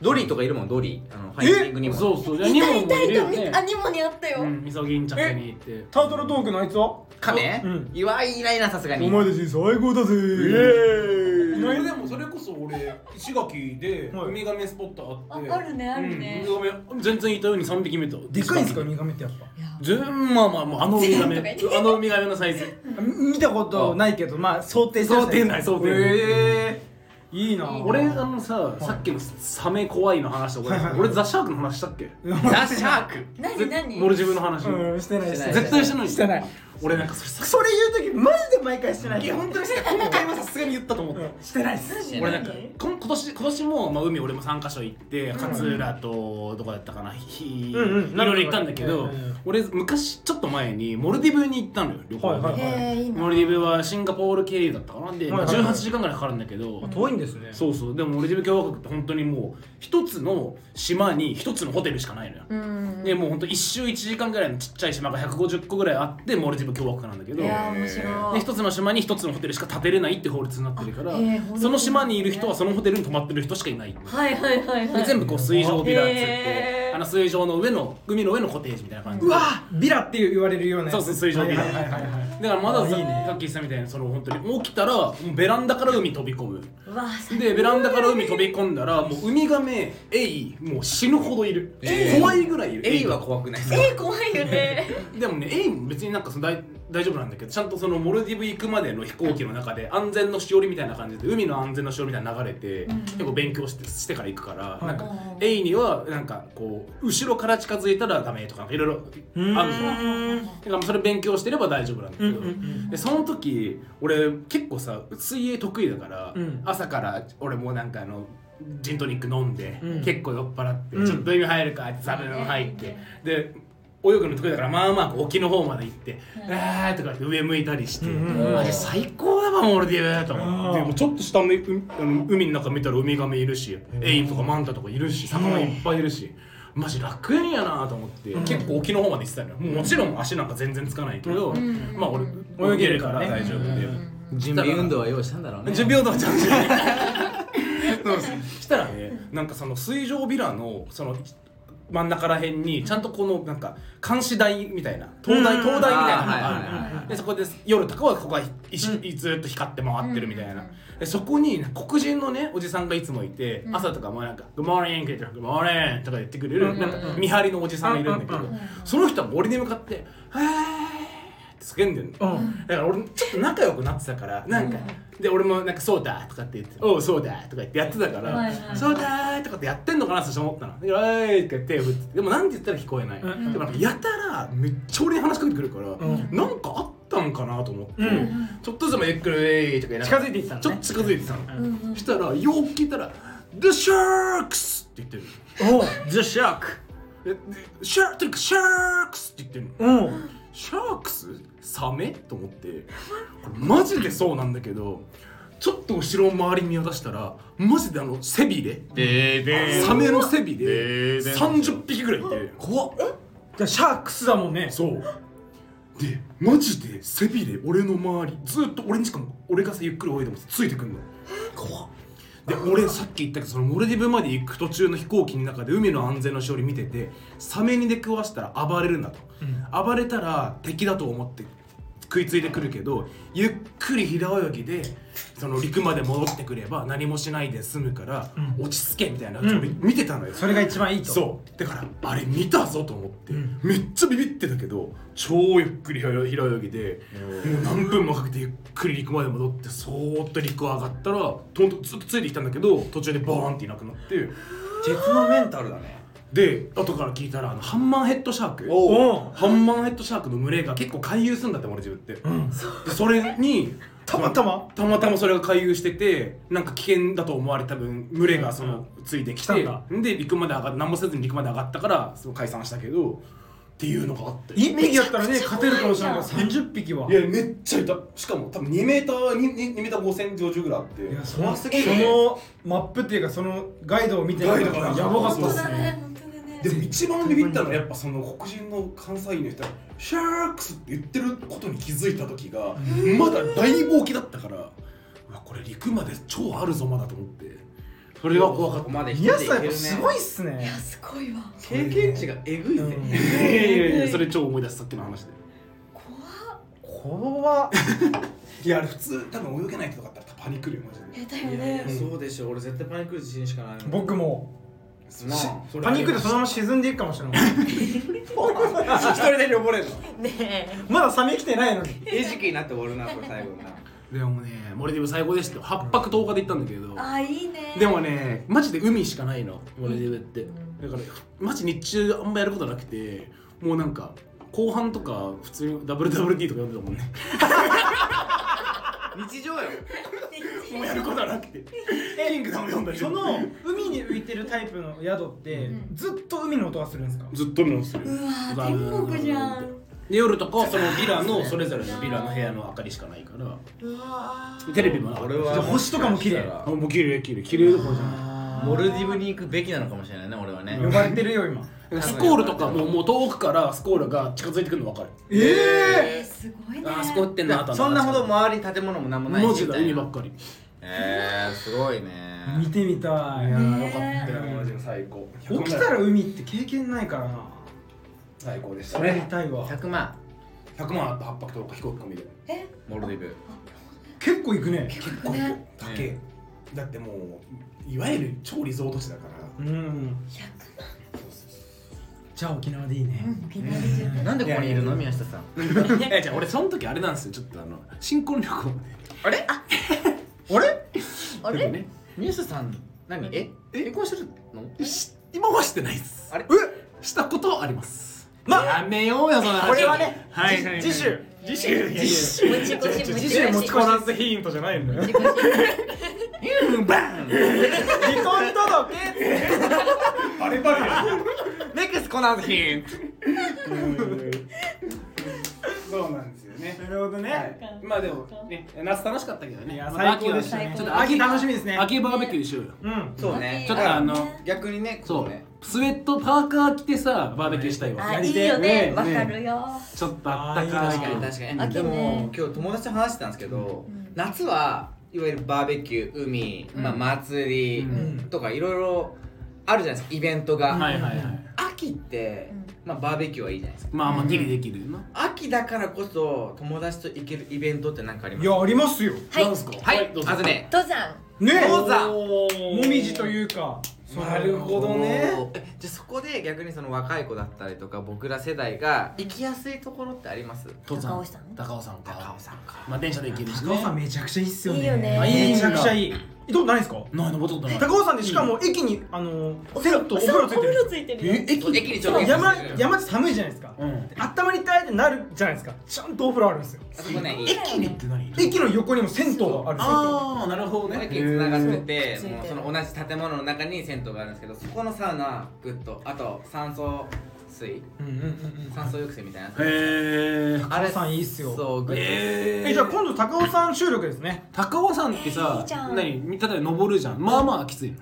ドリーとかいるもんドリ。ーあのファインディングにも。そうそう。いたニモもいるよね。あニモにあったようんみそぎんちゃってに行って。タートルトークのあいつは？カメ、うん。いわいないなさすがに。たち最高だぜ。俺でもそれこそ俺石垣ではい。ウミガメスポットあって。ああるねあるね。うん。ウミガメ全然いたように3匹目とでかいんすかウウミガメってやっぱ？全まあまあもうあのウミガメ。あのウミガメのサイズ。見たことないけどまあ想定してる想定内想定内へえいいな。俺あのささっきのサメ怖いの話とか俺ザ・シャークの話したっけ？ザ・シャーク。何 何？モルジブの話。うんしてないしてない。絶対してない。してない俺なんかそれさそれ言う時マジで毎回してない。いや本当にしてない今回はさすがに言ったと思ったうん。してないっす。何俺なんか今年今年も、まあ、海俺も3カ所行って勝浦とどこだったかなうんうん。いろいろ行ったんだけど、うんうん。俺昔ちょっと前にモルディブに行ったのよ旅行で、はいはいへえいモルディブはシンガポール経由だったかな。で、はいはいはい。18時間ぐらいかかるんだけど、遠いんですね。そうそう。でもモルディブ共和国って本当にもう一つの島に一つのホテルしかないのよ、うんでもう本当一周1時間ぐらいのちっちゃい島が150個ぐらいあってモルディブ共和国なんだけど一つの島に一つのホテルしか建てれないって法律になってるからその島にいる人はそのホテルに泊まってる人しかいない。はいはいはいはい。で全部こう水上ビラっつってあの水上の上の海の上のコテージみたいな感じで。うわビラって言われるようなそうそう水上ビラ。はいはいはいはいだからまださあいいね。さっき言ってたみたいにその本当に起きたらもうベランダから海飛び込む。うわ最でベランダから海飛び込んだらもうウミガメエイもう死ぬほどいる、えー。怖いぐらいいる。エイは怖くない。っすかえー怖いよね。でもねエイも別になんかその大大丈夫なんだけどちゃんとそのモルディブ行くまでの飛行機の中で安全のしおりみたいな感じで海の安全のしおりみたいなの流れて、結構勉強してしてから行くから、なんかうんエイにはなんかこう後ろから近づいたらダメとかいろいろあるの。だからそれ勉強してれば大丈夫なんだけど、でその時俺結構さ水泳得意だから、うん。朝から俺もなんかあのジントニック飲んで、うん。結構酔っ払って、うん。ちょっと意味入るかってザブン入って。で泳ぐの得意だからまあまあこう沖の方まで行って「あー」とか言って上向いたりして、うんマジ最高だわモルディブと思って。うん。でもちょっと下の海の中見たらウミガメいるし、エイとかマンタとかいるし魚いっぱいいるし。マジ楽園やなと思って、結構沖の方まで行ってたのよ。もうもちろん足なんか全然つかないけど、まあ俺泳げるから大丈夫で、準備運動は用意したんだろうね。準備運動ちゃんとし たらねなんかその水上ビラのその真ん中らへんにちゃんとこのなんか監視台みたいな灯台うん。灯台みたいなのがあるはいでそこで夜とかはここがいしずっと光って回ってるみたいな。でそこに黒人のねおじさんがいつもいて朝とかもなんか「グモーニング」とか「グモーニング」とか言ってくれるなんか見張りのおじさんがいるんだけどその人は俺に向かって「へーって叫んでんの。うん。だから俺ちょっと仲良くなってたからなんか、で俺もなんか「そうだ」とかって言って「おうそうだ」とか言ってやってたから「はいはい。そうだ」とかってやってんのかなって思ったの「でおい」とか手を振ってでもなんて言ったら聞こえない、うん。でもなんかやたらめっちゃ俺に話しかけてくるから、ん。なんかあったんかなと思って、うん。ちょっとずつもゆっくり「えい」とか近づいていったのね。ちょっと近づいてたの、そしたらよく聞いたら「The Sharks!」って言ってる。おう。The Shark! シャーとにかくシャークスって言ってるの。おうシャークスサメ？と思って。これマジでそうなんだけどちょっと後ろ周り見渡したらマジであの背びれ。サメの背びれ。でで30匹ぐらいいて。怖っ。シャークスだもんね。そう。でマジで背びれ俺の周りずっと俺にしかも俺がさゆっくり泳いでもついてくんの。怖っ。で俺さっき言ったけどそのモルディブまで行く途中の飛行機の中で海の安全の勝利見ててサメに出くわしたら暴れるんだと、暴れたら敵だと思って食いついてくるけどゆっくり平泳ぎでそその陸まで戻ってくれば何もしないで済むから、うん。落ち着けみたいな、うん。俺見てたのよ。それが一番いいと。そう。だからあれ見たぞと思って、うん。めっちゃビビってたけど超ゆっくり平泳ぎでもう何分もかけてゆっくり陸まで戻ってそーっと陸上がったらとんとずっとついてきたんだけど途中でバーンっていなくなって。鉄のメンタルだねで後から聞いたらあのハンマーヘッドシャーク。おおハンマーヘッドシャークの群れが結構回遊するんだって俺自分って、うん。でそれにたまたま？たまたまそれが回遊しててなんか危険だと思われた分群れがそのついてきて来たんだ。で陸まで上がっ何もせずに陸まで上がったからその解散したけどっていうのがあって。1匹やったらね勝てるかもしれないけど30匹は。いやめっちゃいた。しかも多分2メーター 2, 2メーター5センチ50ぐらいあって。いやそ怖のすぎるねそのマップっていうかそのガイドを見てなからガイドがやばかった本当だですねでも一番ビビったのはやっぱその黒人の関西人の人が「シャークス」って言ってることに気づいた時がまだ大冒険だったからうわこれ陸まで超あるぞまだと思って。それが怖かった。ここまで一皆さんいけるねすごいっすいやねすごいわ。経験値がえぐいぜ、うん。いやいやい。やそれ超思い出すさっきの話で。怖っ。怖っ。いやあれ普通多分泳げない人とかだったらパニクるよマジで。えだよね。そうでしょ。俺絶対パニックる自信しかないもん。僕もパニックでそのまま沈んでいくかもしれない。一人で溺れるの。ねえ。まだサメ来てないのに。餌食になって終わるなこれ最後にな。でもねモルディブ最高でしたよ8泊10日で行ったんだけど。あいいね。でもねマジで海しかないの。モルディブって。だからマジ日中あんまやることなくて。もうなんか後半とか普通に WWD とか読んでたもんね。日常よもうやることはなくて。キングダム読んだり。その海に浮いてるタイプの宿ってうん。ずっと海の音がするんですか？ずっと見直してる。うわー天国じゃん。で夜とかそのビラのそれぞれのビラの部屋の明かりしかないから。うわー。テレビもなかった。俺はじゃあ星とかも綺麗。あもう綺麗綺麗。綺麗どころじゃないモルディブに行くべきなのかもしれないね俺はね。呼ばれてるよ今。スコールとかももう遠くからスコールが近づいてくるの分かる。ええーすごいね。あそこ打ってんなとそんなほど周りに建物も何もないし文字がみたいな海ばっかりえー、すごいね。え見てみたい。いやーよかったねよマジで最高。起きたら海って経験ないからな。最高でしたそれ見ねたいわ。100万。100万あった8泊10日飛行機込みで。え？モルディブ。結構行くね。結構ね。高えだってもういわゆる超リゾート地だから。うん。じゃあ沖縄でいいね。うん沖縄で十分なんでここにいるの？宮下さん。えじゃあ俺その時あれなんですよ。ちょっとあの新婚旅行で。あれ？あれ？あれ？ね宮下さん何？え？結婚してるの？し今はしてないっす。あれ？したことはあります。まやめようよその話これはねはい。じ次週次週次週持ち越し持ち次越し週持ち越らずヒントじゃないんだよ。バン離婚届けバレバレやネクスコナーズヒンそうなん。ですよねなるほどね、はい。まあでもね夏楽しかったけどね。いやまた最高でしたね。秋はちょっと秋楽しみですね。秋バーベキューしようよ。うん。そうね。ちょっとあの逆にねそう。ね。スウェットパーカー着てさバーベキューしたいわ。あい。いやりてえ。よね。ねわかるよ。ちょっとあったかい。確かに確かに。秋ね。でも今日友達と話してたんですけど、ん。夏はいわゆるバーベキュー海、うん。まあ、祭りうん。とかいろいろあるじゃないですか。イベントが、はいはいはい秋って、まあ、バーベキューはいいじゃないですか。まあまあギリできるよな。秋だからこそ友達と行けるイベントって何かあります？いやありますよ。はい。なんすか？はい。どうぞ。まずね登山。ね登山。ももみじというか。なるほどね。じゃあそこで逆にその若い子だったりとか僕ら世代が行きやすいところってあります？高尾山。高尾山か。高尾山か。まあ電車で行けるしね。高尾山めちゃくちゃいいっすよね。いいよね。めちゃくちゃいい。行ったことないですか？ない登ったことない。高尾山でしかも駅にあの銭湯お風呂ついてるついてるよ。え駅？駅にちょっと山山って寒いじゃないですか。うん。あったまりたいってなるじゃないですか。ちゃんとお風呂あるんですよ。駅？にって何？駅の横にも銭湯があるああなるほどね。駅に繋がっててその同じ建物の中に銭湯があるんですけどそこのサウナグッドあと酸素水。うんうんうんうん。酸素抑制みたいなへえあれ高尾山いいっすよ。そうグッドええじゃあ今度高尾山収録ですね。高尾山ってえーいさいじゃん。何？例えば登るじゃん。まあまあきついの。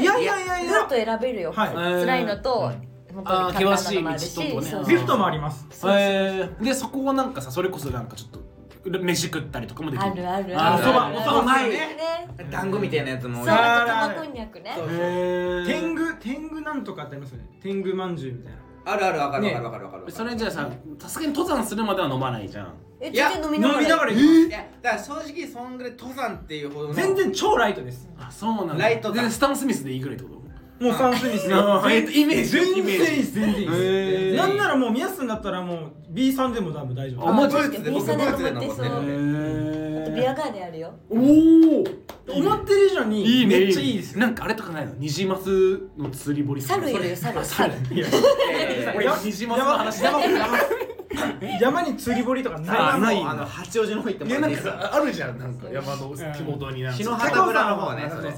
いやいやいやいや。ルート選べるよ。はい。辛いのとああー険しい道とね。リフトもあります。へえでそこはなんかさそれこそなんかちょっと飯食ったりとかもできる。あるあるああるそばおそばうまいね。団子みたいなやつもそう玉こんにゃくね。天狗天狗なんとかってありますよね。天狗まんじゅうみたいなあるあるわかるね。わかるわかるわかる。それじゃあささすがに登山するまでは飲まないじゃん。えいや全然飲みながら飲みながら行きいやだから正直そんぐらい登山っていうほど全然超ライトです。あそうなんだ。ライトだでスタン・スミスでいいぐらいってこともうサンスミスあーえっとイメージ。全然いいです全然いいへでー。すなんならもう宮下さんだったらもう B さんでも多分大丈夫。あマジで僕ブーツで登ってあとビアガーデンあるよ。おお思ってる以上にいいねめっちゃいいですよ。なんかあれとかないの？ニジマスの釣り堀。猿いるよ猿。猿。ニジマスの話山山山に釣り堀とかないあないあの八王子の方行ってもらっていいですか？かあるじゃんなんか山のになんか。篠畑村の方ねそれ。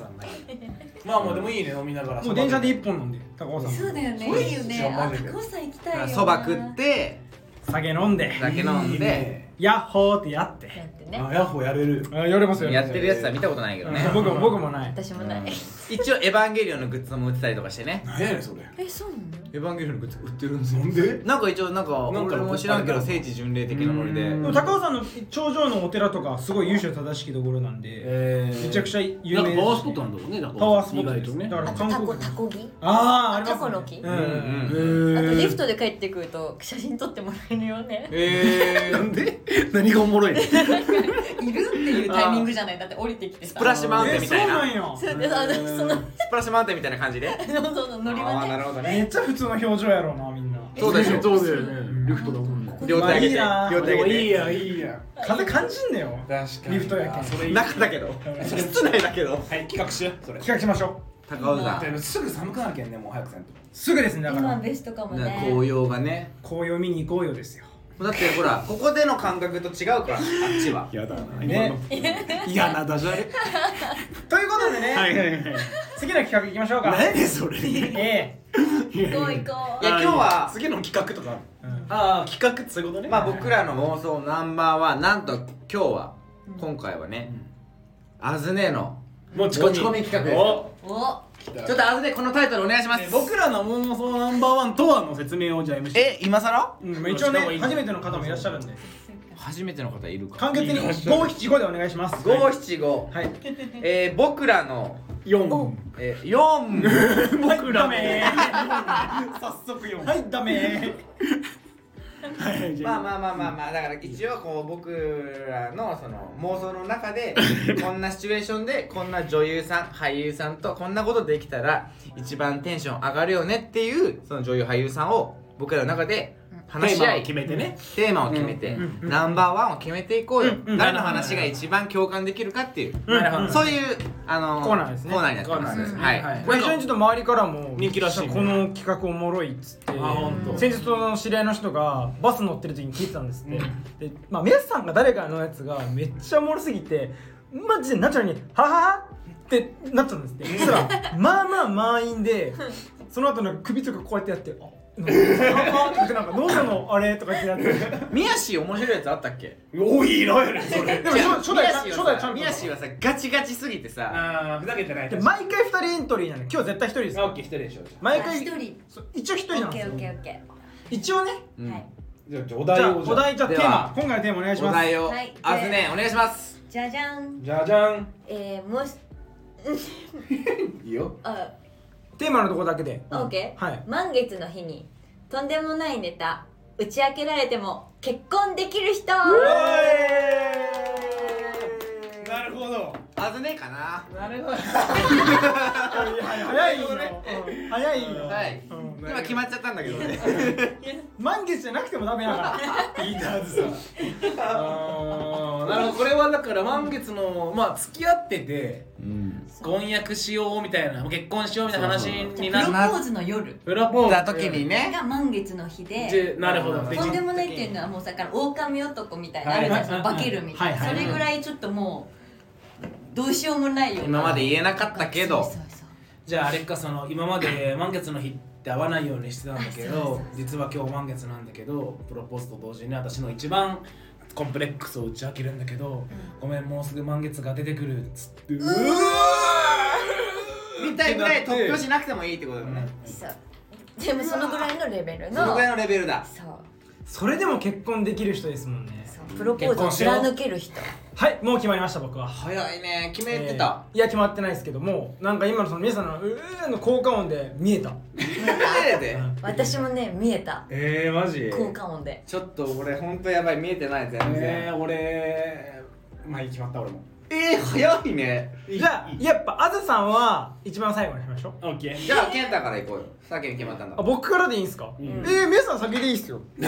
まあもうでもいいね飲みながら。もう電車で一本飲んで高尾さんそうだよね。いいよね。高尾山行きたいよな。そば食って酒飲んで。酒飲んで。ヤッホーってやって。やってね。あヤッホーやれるあやれますよ。やってるやつは見たことないけどね。僕も僕もない。私もない。一応エヴァンゲリオンのグッズも売ってたりとかしてね。何やねんそれ。えそうなの？エヴァンゲリオンの？グッズ売ってるんですよなんで？なんか一応なんかなんか俺も知らんけど聖地巡礼的なノリで。でも高尾山の頂上のお寺とかすごい由緒正しきところなんでえめちゃくちゃ有名なんかパワースポットなんだろうねだから。パワースポット。です意外とね。だからあとタコタコギ？ああありますね。タコの木ううんんへー。あとリフトで帰ってくると写真撮ってもらえるよね。え なんで？何がおもろいの？いるっていうタイミングじゃない。だって降りてきてさ。スプラッシュマウンテえそうンみたいな。なんやそうであのそのスプラッシュマウンテンみたいな感じで？そうそうそう乗り場ああなねるほどめっねちゃ普通の表情やろうなみんな。そうでしょそうだよ。ねリフトだもんね。両手上げて。まあいいな。両手上げて。いいやいいや。風感じんねよ。確かに。リフトやけん。それいい中だけど室内だけど。はい企画しようそれ。企画しましょう。高尾山。でもすぐ寒くなるけんねもう早くせんと。すぐですねだから。今ベストかもなね紅葉がね。紅葉見に行こうよですよだってほらここでの感覚と違うからあっちは。やだなね。嫌なダジャレ。ということでね、はいはいはい。次の企画いきましょうか。何それ。え行こう行こいや今日は次の企画とかえうん。ああ企画ってそういうことね。まあ僕らの妄想ナンバーワンなんと今日は今回はねアズネの持ち持ち込み企画です。おうおちょっとアズネこのタイトルお願いします。ね僕らの妄想ナンバーワンとはの説明をじゃあ MC え今更？うんまあ一応ね初めての方もいらっしゃるんで。初めての方いるか。簡潔に五七五でお願いします。五七五。はい。えー僕らの。4えー四。僕らめ早速4はいダメまあまあまあまあまあだから一応こう僕らのその妄想の中で こんなシチュエーションでこんな女優さん俳優さんとこんなことできたら一番テンション上がるよねっていうその女優俳優さんを僕らの中で話し合い。テーマを決めてね。テーマを決めて、うん。うん。うん。ナンバーワンを決めていこうよ、うん。うん。誰の話が一番共感できるかっていう、なるほど。そういうあのコーナーですね。コーナーになってます、コーナーですね。はい、はい。まあ一緒にちょっと周りからも人気らしいね。この企画おもろいっつってあほんと先日の知り合いの人がバス乗ってる時に聞いてたんですって、うん。でまあ宮下さんが誰かのやつがめっちゃおもろすぎてマジでナチュラルに「ははは?」ってなっちゃうんですって。そしたら まあまあ満員でその後なんか首とかこうやってやって「あなんかはは?」って言ってなんか「どうしたのあれ?」とか言ってやって宮氏面白いやつあったっけ？おいいなやねそれ。でも初初代初代チャンピオンはさ宮氏はさガチガチすぎてさああふざけてないで毎回2人エントリーなの今日絶対1人ですオッケー一人でしょ毎回一人。そう一応1人なんですよオッケーオッケーオッケ一応ね。うん。はい。じゃあおじゃあ。題をお題じゃあテーではマ。今回のテーマお願いします。お題を、はい。あずね。お願いします。ーじゃじゃん。じゃじゃん。えーもし いいよ。あテーマのとこだけで。オッケーはい。満月の日にとんでもないネタ打ち明けられても結婚できる人なるほど。あずねかな。なるほど。早いよ、うん早いよ、はい。うん。今決まっちゃったんだけどね。満月じゃなくてもダメだから。いいはずさなるほど。これはだから満月のまあ付き合っててうん。婚約しようみたいな結婚しようみたいな話にプなっロポーズの夜。プロポーズ。た時にねが満月の日で。でなるほど。とんでもないっていうのはもうさから狼男みたいなあるじゃんその化けるみたいな。はい。はい。それぐらいちょっともうどうしようもないよ今まで言えなかったけど。そうそうそう。じゃああれかその今まで満月の日って会わないようにしてたんだけどあそうそうそう。実は今日満月なんだけどプロポーズと同時に私の一番コンプレックスを打ち明けるんだけど、ごめんもうすぐ満月が出てくるっつってうわみたいぐらい突拍しなくてもいいってことだよね。そう。でもそのぐらいのレベルの。そのぐらいのレベルだ。そう。それでも結婚できる人ですもんね。そう。プロポーズを貫ける人はいもう決まりました僕は。早いね決めてた、えーいや決まってないですけどもなんか今のその皆さんのうーの効果音で見えた。えで。私もね見えた。えー、マジ？効果音で。ちょっと俺ほんとやばい見えてない全然。えー、俺まあ決まった俺もえー、早いね。じゃあやっぱあずさんは一番最後にしましょう。オッケー。じゃあ健太から行こうよ。先に決まったんだあ僕からでいいんすか、うん。えー、皆さん先でいいっすよ。あ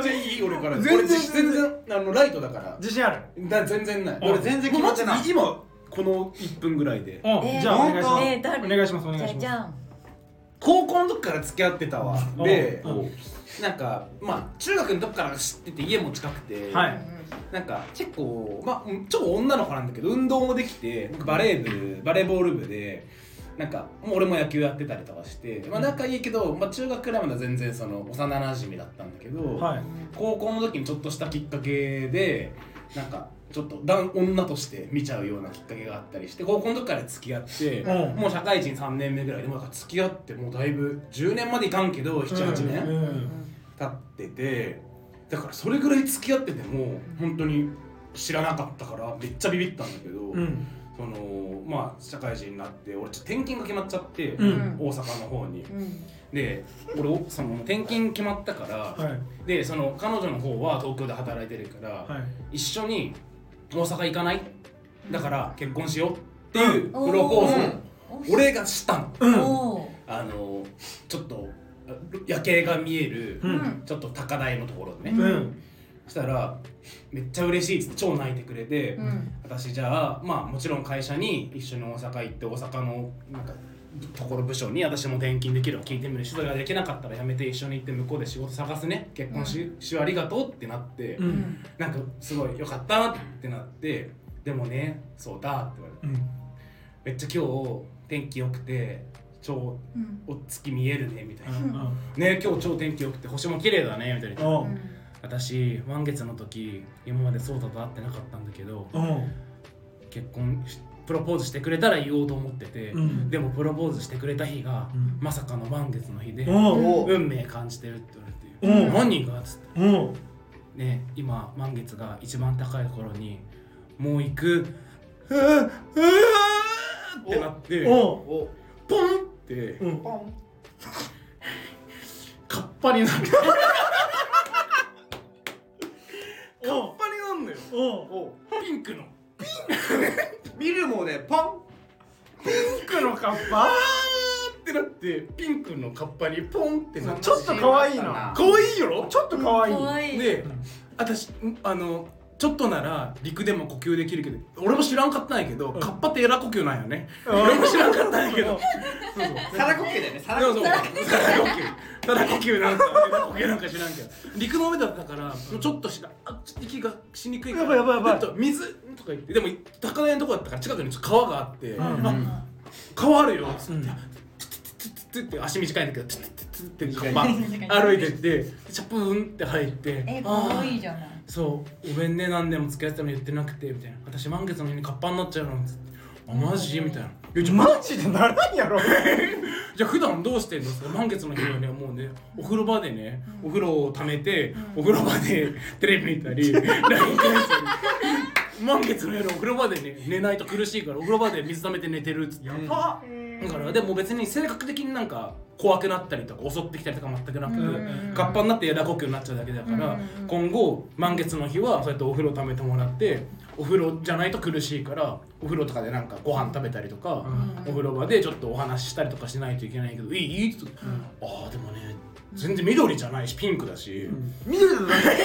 じゃあいい俺から。全然俺全然。あのライトだから。自信ある？だ全然ない。俺全然決まってない。今この1分ぐらいで。うん、えーじゃあお願いします、えー誰お願いしますお願いします。じゃじゃん。高校の時から付き合ってたわ。うんでうん。なんかまあ中学の時から知ってて家も近くて。はいなんか結構まあうん超女の子なんだけど運動もできてなん。かバレー部バレーボール部でなんかもう俺も野球やってたりとかして、まあ、仲いいけど、まあ、中学くらいまでは全然その幼馴染だったんだけど、はい。高校の時にちょっとしたきっかけでなんかちょっと男女として見ちゃうようなきっかけがあったりして高校の時から付き合って、うん。もう社会人3年目ぐらいでもう付き合ってもうだいぶ10年までいかんけど78年、経っててだからそれぐらい付き合ってても本当に知らなかったからめっちゃビビったんだけど、うん。そのまあ社会人になって俺ちょっと転勤が決まっちゃって、うん。大阪の方に。うん。で俺おその転勤決まったから、はい。でその彼女の方は東京で働いてるから、はい。一緒に大阪行かない？だから結婚しようっていうプうん。ロポーズ。をお俺がしたの。うん。おあのちょっと夜景が見える、うん。んちょっと高台のところでね、うん。そしたらめっちゃ嬉しいっつって超泣いてくれて、うん。私じゃあまあもちろん会社に一緒に大阪行って大阪のなんかところ部署に私も転勤できるの聞いてみるしそれができなかったらやめて一緒に行って向こうで仕事探すね。結婚し,、しありがとうってなって、うん。なんかすごいよかったってなってでもねそうだって言われて。うん。めっちゃ今日天気良くて超うん。お月見えるねみたいな、うん。ね今日超天気良くて星も綺麗だねみたいな。うん。私満月の時今までそうだと会ってなかったんだけどうん。結婚しプロポーズしてくれたら言おうと思ってて、うん。でもプロポーズしてくれた日が、うん。まさかの満月の日で、うん。運命感じてるって言われて「うん。何が?」っつって。うん「ね今満月が一番高い頃にもう行く」うわうわってなってポンってうん。ポンカッパになる。カッおパになるのよ。おおピンクの。見るもんねポン。ピンクのカッあパー。ってなってピンクのカッパにポンってなって。ちょっと可愛いな。可愛いよ。ろちょっと可愛い。可愛いで私んあのちょっとなら陸でも呼吸できるけど俺も知らんかったんやけど、カッパってエラ呼吸なんよね、うん。俺も知らんかったんやけど。サラ呼吸だよねサラそうそう。呼吸。呼吸。呼吸なんか呼吸なんか知らんけど。陸の上だったからちょっとしらあ息がしにくいからやばいやばいやばい。ちょっと水とか言って。でも高台のとこだったから近くにちょっと川があって、ん。あ川あるよ。っつって、うんツッツッツッツッって足短いんだけどツッツッツッツッって歩いてってチャプーンって入って。えあー可愛いじゃないそうごめんね何年も付き合ってたのに言ってなくてみたいな。私満月の日にカッパになっちゃうの。つってあマジ？みたいな「いやじゃあマジでならんやろ。じゃあ普段どうしてんの?」満月の日はねもうねお風呂場でねお風呂を溜めてお風呂場で テレビ見たり LINE 返したり。満月の夜お風呂場でね寝ないと苦しいからお風呂場で水溜めて寝てるっつって。ばだからでも別に性格的になんか怖くなったりとか襲ってきたりとか全くなく、うん。カッパになってエラ呼吸になっちゃうだけだから、うん今後満月の日はそうやってお風呂溜めてもらってお風呂じゃないと苦しいからお風呂とかでなんかご飯食べたりとか、お風呂場でちょっとお話ししたりとかしないといけないけど「いいいい?」ってああでもね全然緑じゃないしピンクだし、緑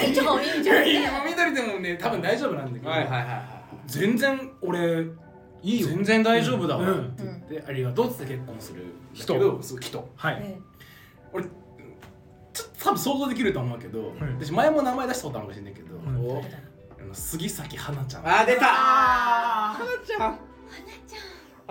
いい じゃんいいじゃんいや緑でもね多分大丈夫なんだけど、はいはいはいはい。全然俺いいよ全然大丈夫だわ。うん。って言って、ありがとうっつって結婚する人。そう人。はい。え俺ちょっと多分想像できると思うけど、私前も名前出したことあるかもしれないけど、杉咲花ちゃん。あ出た。あ花ちゃん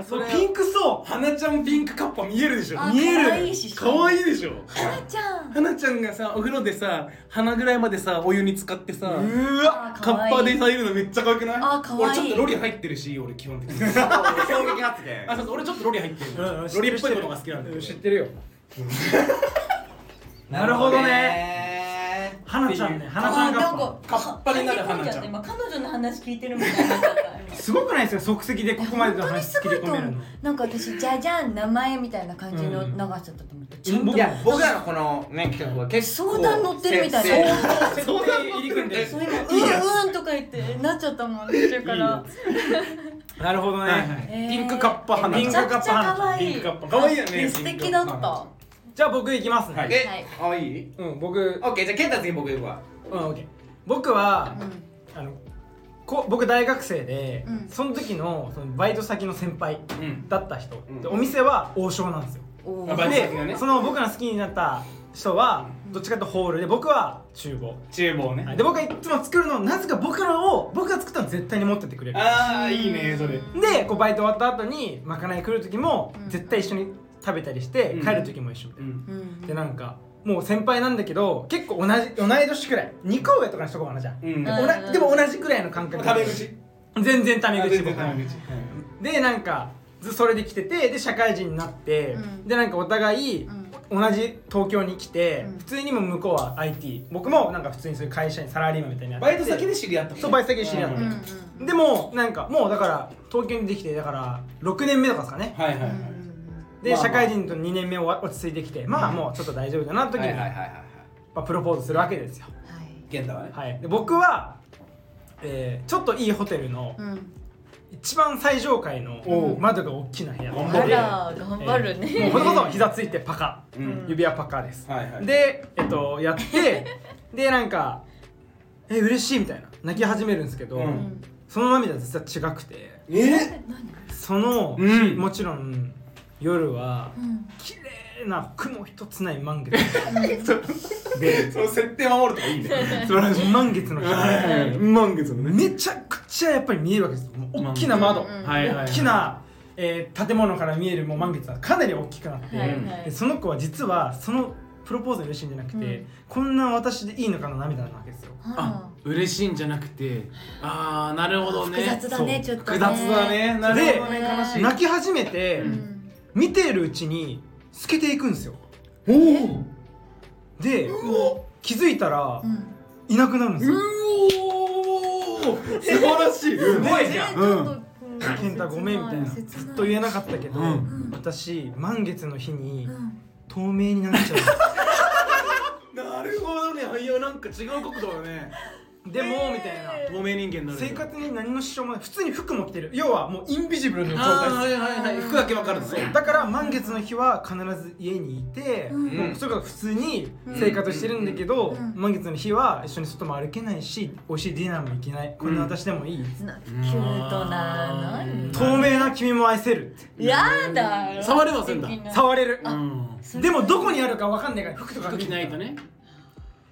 あそれピンクそう花ちゃんピンクカッパ見えるでしょ。あ見える。可愛いし可愛いでしょ。花ちゃん。花ちゃんがさお風呂でさ鼻ぐらいまでさお湯に浸かってさうーわカッパでさいるのめっちゃ可愛くない？あ可愛い。俺ちょっとロリ入ってるし俺基本的に。衝撃発言あそうそう俺ちょっとロリ入ってるうんうんロリっぽいことが好きなんだ知ってるよなるほどねね花ちゃんね花ちゃんカッあなんかパカッパになる花ちゃん今彼女の話聞いてるみたいになすごくないですよ即席でここまでの本当に話切すごいと思うり込めるのなんか私じゃじゃん名前みたいな感じの長さだと思ったちゃんと。うん。いや僕らのこのね企画は結構相談乗ってるみたいな。設定入り組んでるそう今うんうんとか言ってなっちゃったもん途中からなるほどね、はいはいえーピンクカッパ花ピンクめちゃくちゃ可愛いピンクカッパ可愛いよねえ素敵だったじゃあ僕いきますね、はいえ、あいいうん僕オッケーじゃあ健太次僕行くわうんオッケー僕は、うあのこ僕大学生で、うん。その時のそのバイト先の先輩うん。だった人、うん。でお店は王将なんですよ、んおあバイト先がね。でその僕が好きになった人はどっちかというとホール。で僕は厨房。厨房ね。はい。で僕がいつも作るのなぜか僕らを僕が作ったの絶対に持ってってくれる。ああいいねそれ。でこうバイト終わった後にまかない来る時もうん。絶対一緒に食べたりして、うん。帰る時も一緒みたいな、うん。うん。でなんかもう先輩なんだけど結構同じ同い年くらい。2個上とかにしとこうかなじゃあ、うん。でおなでも同じくらいの感覚タメ口。全然タメ口全然タメ口。でなんかずそれで来ててで社会人になって、うん。でなんかお互いうん。同じ東京に来て、うん。普通にも向こうは IT 僕もなんか普通にそういう会社にサラリーマンみたいな。やってバイト先で知り合ったそうバイト先で知り合って、うん。うん。でもなんかもうだから東京にできてだから6年目とかですかね。はいはいはいで、まあまあ。社会人と2年目は落ち着いてきてまあもうちょっと大丈夫だな時に、はいはいはいはいまあ、プロポーズするわけですよ。はい。健太はね。はい。で僕は、えーちょっといいホテルのうん。一番最上階の窓が大きな部屋頑張あるら頑張るえーもうねこれこそ膝ついてパカ。うん。指輪パカです、はいはい。でえっとやって でなんか「え嬉しい」みたいな。泣き始めるんですけど、うん。その涙実は違くて。え？その、うん。もちろん夜はうん。綺麗な雲一つない満月。で その設定守るとかいいね。素晴らしい満月の日。満月のめちゃくちゃやっぱり見えるわけです大きな窓、うん。うんはいはいはい。大きな、えー建物から見えるもう満月はかなり大きくなって、はいはい。でその子は実はそのプロポーズが嬉しいんじゃなくて、うん。こんな私でいいのかの涙なわけですよ。あ嬉しいんじゃなくてああなるほどね。複雑だねちょっと複雑だね。なるほどねで悲しい。泣き始めて、うん見ているうちに透けていくんですよ。おお。で気づいたらうんいなくなるんですよ。お素晴らしい。すごいじゃんうん。健太ごめんみたいな。切ずっと言えなかったけど、うん。私満月の日にうん。透明になっちゃ なるほどね。いやなんか違う角度だね。うでもみたいな。透明人間になる。生活に何の支障もない普通に服も着てる。要はもうインビジブルの状態。あーはいはいはい。服だけわかるだから満月の日は必ず家にいて、うん。もうそれから普通に生活してるんだけど、うん。満月の日は一緒に外も歩けないし美味しいディナーも行けない。こんな私でもいい、なキュートな何透明な君も愛せる。やだ。触れはすんだ。触れる。うん。でもどこにあるか分かんないから服とか着ないとね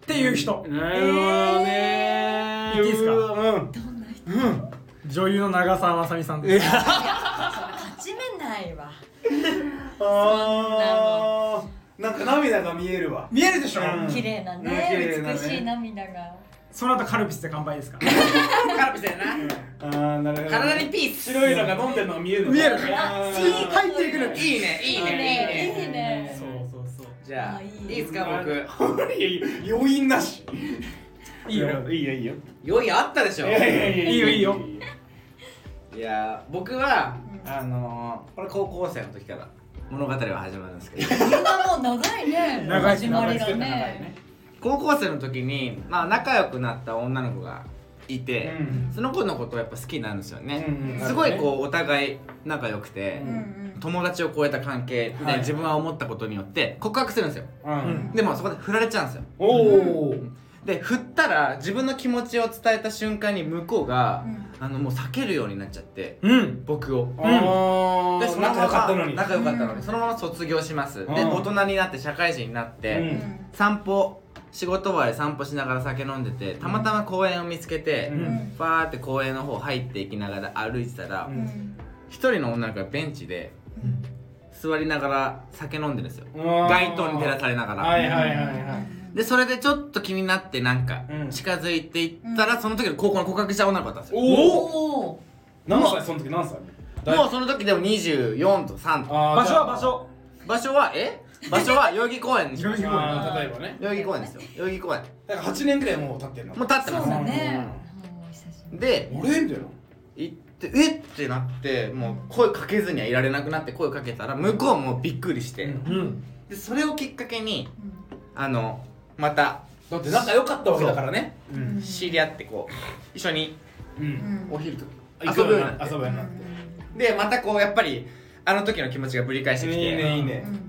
っていう人。なるほどね。いいですか？うん。どんな人？うん女優の長澤まさみさんです。勝ち目ないわあーなんか涙が見えるわ見えるでしょ、うん綺麗なうん綺麗なねね美しい涙がその後カルピスで乾杯ですかカルピスやなあーなるほど体にピース白いのが飲んでるのが見えるの見えるあー入っていくのいいねいいねいいねいいねじゃああいいいいですか僕。いやいや余韻なし。いいよ。いいよいいよ。用意あったでしょ。いやいやいやいいよいいよ。いや僕はうん。あのーこれ高校生の時から物語は始まるんですけど。みんなもう長いね。長い始まりがね。高校生の時にまあ仲良くなった女の子がいて、うん。その子のことをやっぱ好きになるんですよね、うんうん。すごいこうお互い仲良くて、うんうん友達を超えた関係ではい。自分は思ったことによって告白するんですよ。うん。でもそこで振られちゃうんですよ。おおで振ったら自分の気持ちを伝えた瞬間に向こうが、うん。あのもう避けるようになっちゃってうん。僕を。あー。でそのまま仲良かったのに。仲良かったのに、うん。そのまま卒業します、でうん。大人になって社会人になって、うん。散歩仕事終わり散歩しながら酒飲んでてたまたま公園を見つけて、うん。うんファーって公園の方入っていきながら歩いてたらううんん。一、人の女の子がベンチで座りながら酒飲んでるんですよ。街灯に照らされながら、はいはいはいはい。でそれでちょっと気になってなんかうん。近づいていったら、その時の高校の告白した女の子だったんですよ。おおおお何歳その時何歳？もうその時でも24と3と。場所は場所。場所はえ？場所は代々木公園にしましょうあー。例えばね。代々木公園ですよ。代々木公園。だから8年ぐらいもう経ってるのもう立ってますそうだね。もう久しぶり。で俺みたいな。行ってえっ？てなってもう声かけずにはいられなくなって声かけたら向こうもびっくりして、うんうん。でそれをきっかけにあのまただって仲良かったわけだからね。う。ん。知り合ってこう一緒にううん。んお昼と遊遊ぶようにな。って遊ぶようになって。でまたこうやっぱりあの時の気持ちがぶり返してきて。いいねいいね。うんうん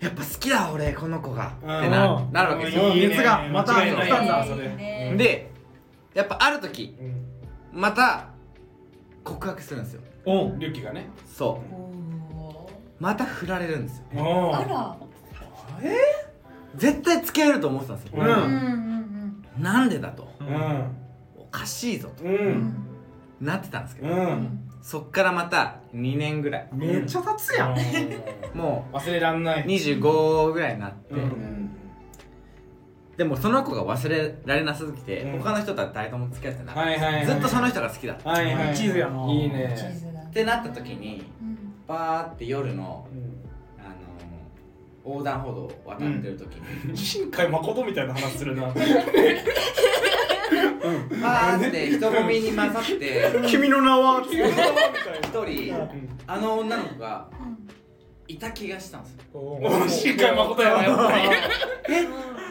やっぱ好きだ俺この子が。うん。ってななるわけですよ。いいね。熱がまた来たんだそれいいね。でやっぱある時うん。また告白するんですよ。おうリュッキーがね。そう。また振られるんですよ。おあら。絶対付き合えると思ってたんですよ、うん。うんうんなんでだと？うん。おかしいぞと。ううん。うんんなってたんですけど、うん。そっからまた2年ぐらい。めっちゃ経つやん。も忘れらんなうい25ぐらいになって、うんでもその子が忘れられなすぎて、うん。他の人とは誰とも付き合ってなくて、はいはいはい。ずっとその人が好きだった、はいはい一途やないい地ね図だってなった時にうん。バーって夜の、うん。あの横断歩道を渡ってる時に、新海誠みたいな話するな。バーって人混みに混ざって 君の名は。つって一人うん。あの女の子がいた気がしたんですよ。お新海誠やなやっぱりえ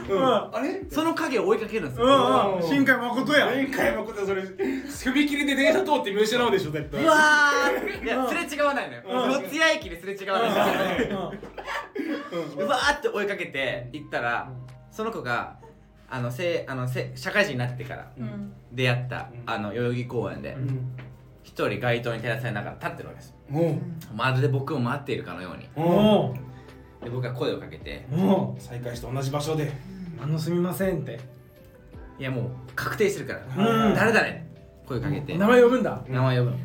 うん。あれ？その影を追いかけるんですよ、うんうん新海誠や新海誠それ踏切で電車通って見失うでしょ絶対。うわー。いやすれ違わないのよ。うん。四谷駅ですれ違わないんですようわーって追いかけて行ったらその子があのせあのせ社会人になってからうん。出会ったうん。あの代々木公園で。うん一人街灯に照らされながら立ってるわけです。まるで僕を待っているかのように。で僕が声をかけて再会して同じ場所で。あのすみませんって。いやもう確定してるから。うん。誰々声かけて。名前呼ぶんだ。名前呼ぶの。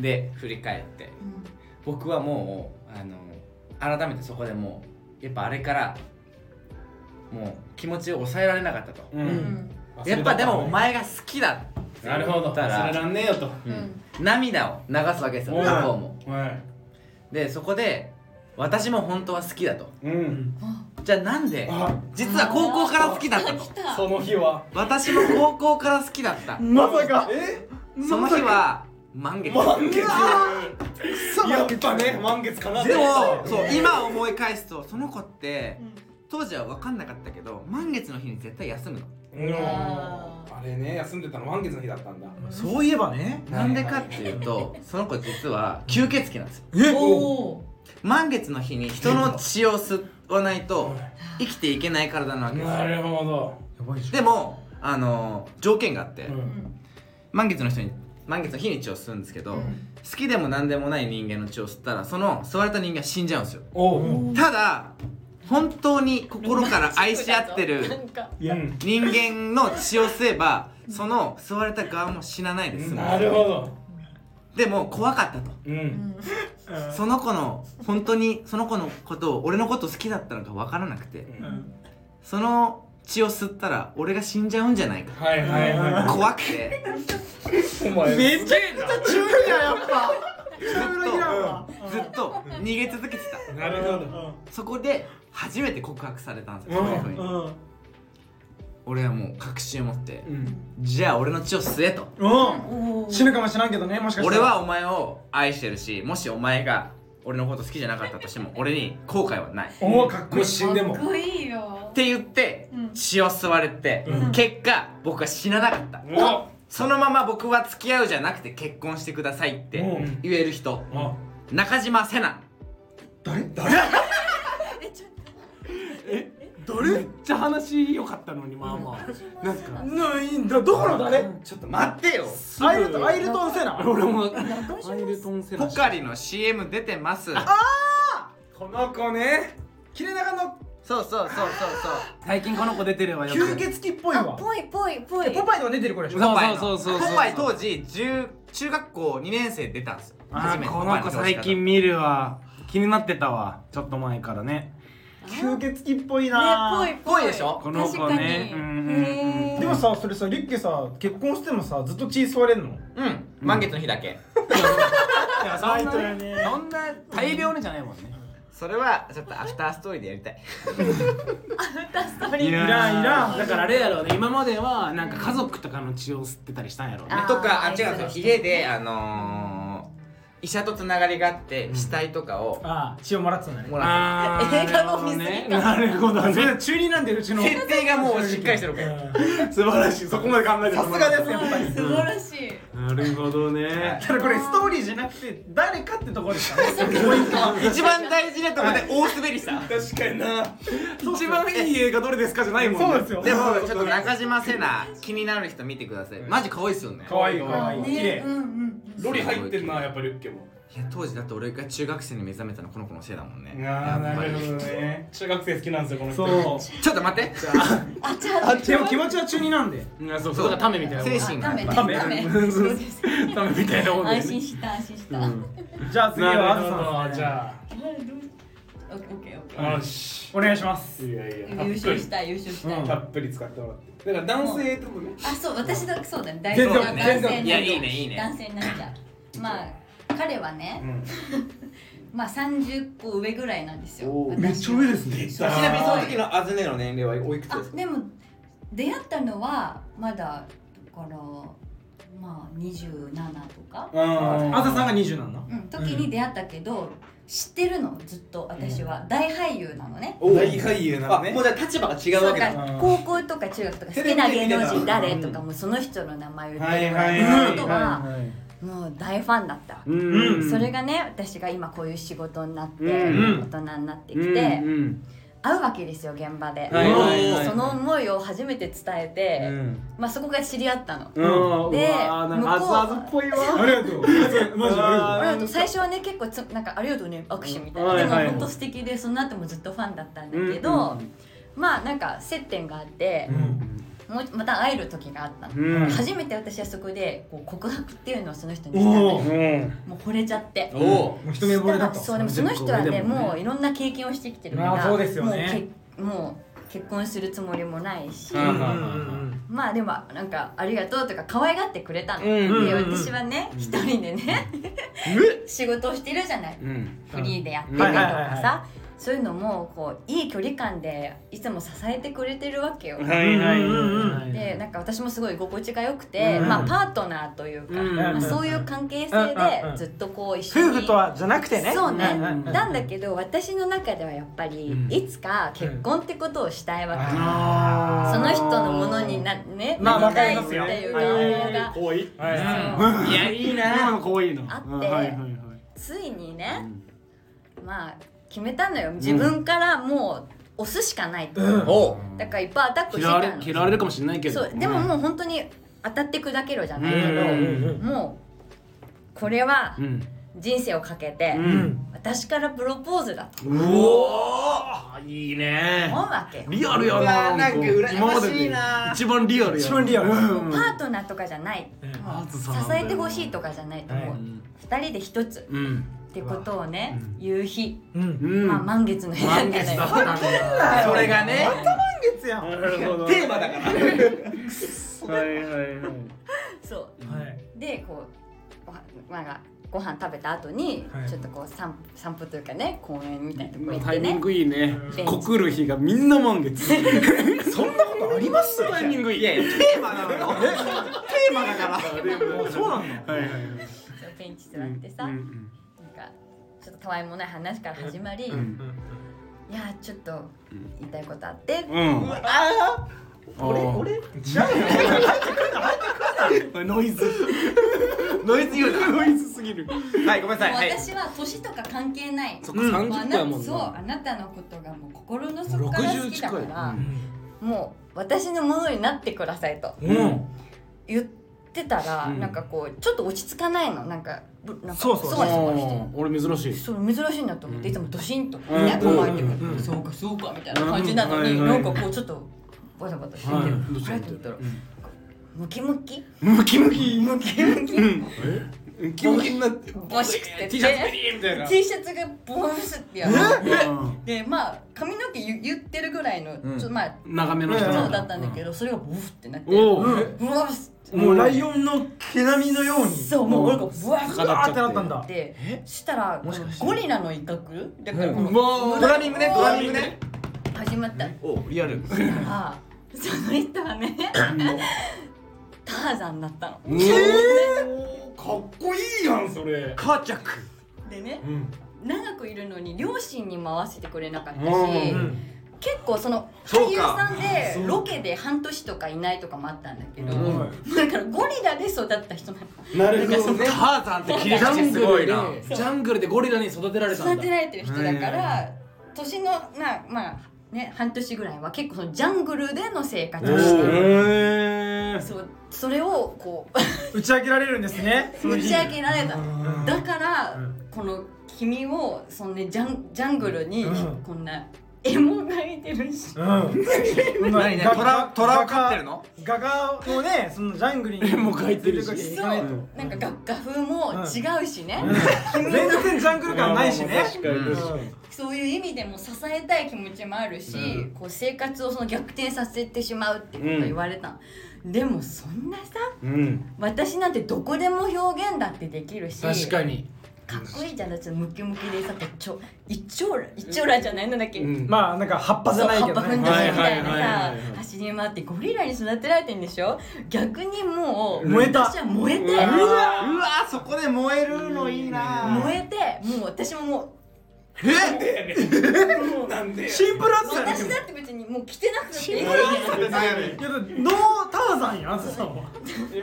で振り返って。僕はもうあの改めてそこでもうやっぱあれからもう気持ちを抑えられなかったと、ううんんやっぱでもお前が好きだってなるほど。忘れららんねえよと。うん。涙を流すわけですようん。向こうも。はい。でそこで私も本当は好きだと。うん。じゃあなんであ実は高校から好きだったと来た。その日は？私も高校から好きだった。まさか。え？その日は満月。満月。やっぱね満月かなでもそう今思い返すとその子って当時は分かんなかったけど満月の日に絶対休むのうんああれね休んでたの満月の日だったんだ。そういえばねなんでかっていうとその子実は吸血鬼なんですよ。えおお満月の日に人の血を吸わないと生きていけない体なわけですなるほど。やばいじでもあの条件があって、うん。満月の人に満月の日に血を吸うんですけど、うん。好きでも何でもない人間の血を吸ったらその吸われた人間は死んじゃうんですよ。おう。ただ本当に心から愛し合ってる人間の血を吸えばその吸われた側も死なないで済むなるほど。でも怖かったと。ううん。んその子の本当にその子のことを俺のこと好きだったのか分からなくて。うん。その血を吸ったら俺が死んじゃうんじゃないか。はいはいは怖くて。いお前。めちゃくちゃ中二ややっぱずっとずっと逃げ続けてた。なるほど。そこで初めて告白されたんですようん。そういうふうに。うん。俺はもう確信を持ってうん。じゃあ俺の血を吸えと。死ぬかもしれんけどねもしかしたら。俺はお前を愛してるしもしお前が俺のこと好きじゃなかったとしても俺に後悔はない。っおおかっこいい死んでも。かっこいいよ。て言ってうん。血を吸われてうん。結果僕は死ななかった。おそのまま僕は付き合うじゃなくて結婚してくださいってうん。言える人。あ中島瀬奈誰？誰？えちょめっちゃ話良かったのにまあまあ。なんかないだ。どこの誰？ちょっと待ってよ。アイルトンアイルトンセナ。俺も。アイルトンセナ。ポカリの CM 出てます。この子ね。切れ長のそうそうそうそうそう。最近この子出てるわよ。吸血鬼っぽいあわぽいぽいぽい。えポパイとか出てる子でしょ？そうポパイのそう。そうそうそうポパイ当時10中学校2年生で出たんですよ。あ初めてこの子最近見るわ。気になってたわ。ちょっと前からね。吸血鬼っぽいねなぽい。ぽいでしょ？この子ね。うんうんうでもさそれさリュッケさ結婚してもさずっと血吸われんの？うん。満月の日だけ。いやそんなやね。そんな大量にじゃないもんねそれはちょっとアフターストーリーでやりたい。いいらん。いらん。だからあれやろ。うね今まではなんか家族とかの血を吸ってたりしたんやろ。うねあとかあ愛違うんでであのー医者とつながりがあって死体とかをああ血をもらってたんだね。もらあー映画の見過ぎかなるほどね。それ中二なんでうちの。って設定がもうしっかりしてるからうん。素晴らしい。そこまで考えてさすがですやっぱり。素晴らしいなるほどね。ただこれストーリーじゃなくて誰かってところですか ポイントは一番大事なところで大滑りした確かにな。一番いい映画どれですかじゃないもんね。そうですよ。でもちょっと中島セナ気になる人見てください。マジ可愛いっすよね。可愛い可愛い。綺ね。麗ロリ入ってんなやっぱりリュッケもいや当時だって俺が中学生に目覚めたのこの子のせいだもんね。ああなるほどね。中学生好きなんですよこの人。そう。ちょっと待って。あじゃあでも気持ちは中二なんで。うんそうそうだからタメみたいな精神ダメねダメダメうんそうですタメみたいなもん安心した安心した。じゃあ次はあずなるほさんどじゃオッケーオッケーオッケあよし。お願いします。いやいや。ー優勝したい優勝したい。うん。たっぷり使ってもらって。だから男性ともねあそう私だそうだね。大全然男性になっちゃういやいいねいいね。男性になっちゃう。まあ彼はねうん。まあ30個上ぐらいなんですよ。めっちゃ上ですね。ちなみにその時のアズネの年齢はおいくつあですか？でも出会ったのはまだだからまあ27とか。あずさんが20なんだうん。時に出会ったけど知ってるのずっと私は。大俳優なのね。お大俳優なのね。あもうじゃあ立場が違うわけだ。うん。高校とか中学とか好きな芸能人誰とかもその人の名前を言ってるぐら。いのことはもう大ファンだったわけ。うん。それがね私が今こういう仕事になってうん。大人になってきうんてうん。会うわけですよ現場で。はいはいはいはい。その思いを初めて伝えてうん。まあそこから知り合ったの。うん。で向こうあずあずっぽいわ。ありがとう。マジでありがとう。最初はね結構つなんかありがとうね握手みたいな、はいはいでも本当素敵でその後もずっとファンだったんだけど、うんうんまあなんか接点があって、もうまた会える時があった。の、うん。初めて私はそこでこう告白っていうのをその人におしたのおうんもう惚れちゃって。おおもう一目惚れだとそうでもその人はねねもういろんな経験をしてきてるからまあそうですよね。もうけもう結婚するつもりもないし、うんうんうんまあでもなんかありがとうとか可愛がってくれたの、うんでうん私はね一人でね 仕事をしてるじゃない。うん。フリーでやっててとはいはいはいはかさそういうのもこういい距離感でいつも支えてくれてるわけよ。はいはいはいうんでなんか私もすごい居心地が良くて、うん。まあ、パートナーというか、うん。まあ、そういう関係性うんうんでずっとこう一緒に。夫婦とはじゃなくてね。そうね、うんうんうん。なんだけど私の中ではやっぱり、うん。いつか結婚ってことをしたいわけ、あー。その人のものになね、まあなりたいっていうはいはい願望が。はい。いやいい今なあってうん。はいはいはい。ついにね、まあ決めたのよ。自分からもう押すしかない。と、うん。おだからいっぱいアタックして嫌われたの嫌われるかもしれないけど。そう。でももう本当に当たって砕けろじゃないけど、うん。うん。もうこれはうん。人生をかけて、うん。私からプロポーズだと。うおー。いいね。思うわけ。よリアルやうわななんか羨ましいな。一番リアルや一番リアルうん。パートナーとかじゃない、うん。支えてほしいとかじゃないと思う、はい二人で一つ。うんってことをね、うん。言う日、うん。うんまあ満月の日だったのよ。それがね。月やん。なるほどテーマだから。はいはいはい。そう。はい。でこうごまあご飯食べた後に、はい。ちょっとこう散散歩というかね公園みたいなとこ行っタイミンてねグいいね。ベンチ。告る日がみんな満月。そんなことあります？タイミングいい。いやいやテーマなのよ。テーマだから。そうなんだはいはいはい。ベンチ座ってさ、うんなんかちょっとたわいもない話から始まり、うん。うんいやちょっと言いたいことあって、うん。あ俺俺？違うよ。ノイズ。ノイズ言うな。ノイズすぎる。はいごめんなさい。はい。私は年とか関係ない。そっかうん。もうあ30代やもな。んそうなあなたのことがもう心の底から好きだか60ら、近もう私のものになってくださいとうん。言ってたら、うん。なんかこうちょっと落ち着かないの。なんかぶそうそうそうそ俺珍しい。そう珍しいなと思って、いつもドシンとみん。なえてくる、そうかそうかみたいな感じなのに、なんかこうちょっとバタバタしてて、どうっ言ったらムキムキ？ムキムキ。ムキムキ。うん。え？ムキムキになって。ボシて。T シャツがボってやる。うんでまあ髪の毛言ってるぐらいの、うん。まあ長めの人うだったんだけどそれがボフってなって。う。ブもうライオンの毛並みのように。そうもう俺がブワうわーってなったんだ。でしたらゴリラの威嚇？だからこのドラミングねドラミングね。始まった。おリアル。らその人はねターザンだったの。おーかっこいいやんそれ。カーチャックでねうん。長くいるのに両親にも合わせてくれなかったし、うん結構その俳優さんでロケで半年とかいないとかもあったんだけど、うん。だからゴリラで育った人なの。なるほどね。ターザンって切り口すごいなジャングルでゴリラに育てられたんだ。育てられてる人だから年のなまあね半年ぐらいは結構そのジャングルでの生活をしてる。へそうそれをこう打ち上げられるんですね。打日ち上げられた。うん。だから、うんこの君をその、ね、ジャンジャングルにうん。こんな絵も描いてるし。うん。何ねトラトラを飼ってるの？画家のねそのジャングルに絵も描いてるし。連れなきゃいけないとなんか画画風も違うしね、うん。全然ジャングル感ないしね。確かに確かにそういう意味でも支えたい気持ちもあるし、こう生活をその逆転させてしまうってことを言われた。の、でもそんなさうん。私なんてどこでも表現だってできるし確かにかっこいいじゃん。だってムキムキでさちょ一丁羅一丁羅じゃないのだっけ、うん。まあなんか葉っぱじゃないけどそう葉っぱ踏んねだしみたいなさはい走り回ってゴリラに育てられてんでしょ逆にもう燃えた私は燃えて、うわそこで燃えるのいいな燃えてもう私ももうなんでシンプルアンサー私だって別にもう着てなくていい。いやだってノーターザンやんあずさんは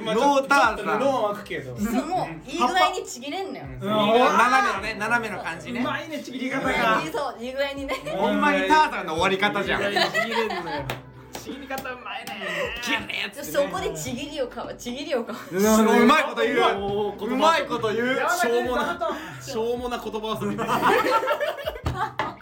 ノーターザン。ノーはくけど。そうもういい具合にちぎれんのよ。うん。斜めのね斜めの感じね。うまいねちぎり方が。にそういい具合にね。ほんまにターザンの終わり方じゃん。ちぎれんのよちぎり方うまいね。キャーやつそこでちぎりを買うちぎりを買う。うまいこと言う。うまいこと言う。しょうもなしょうもな言葉遊び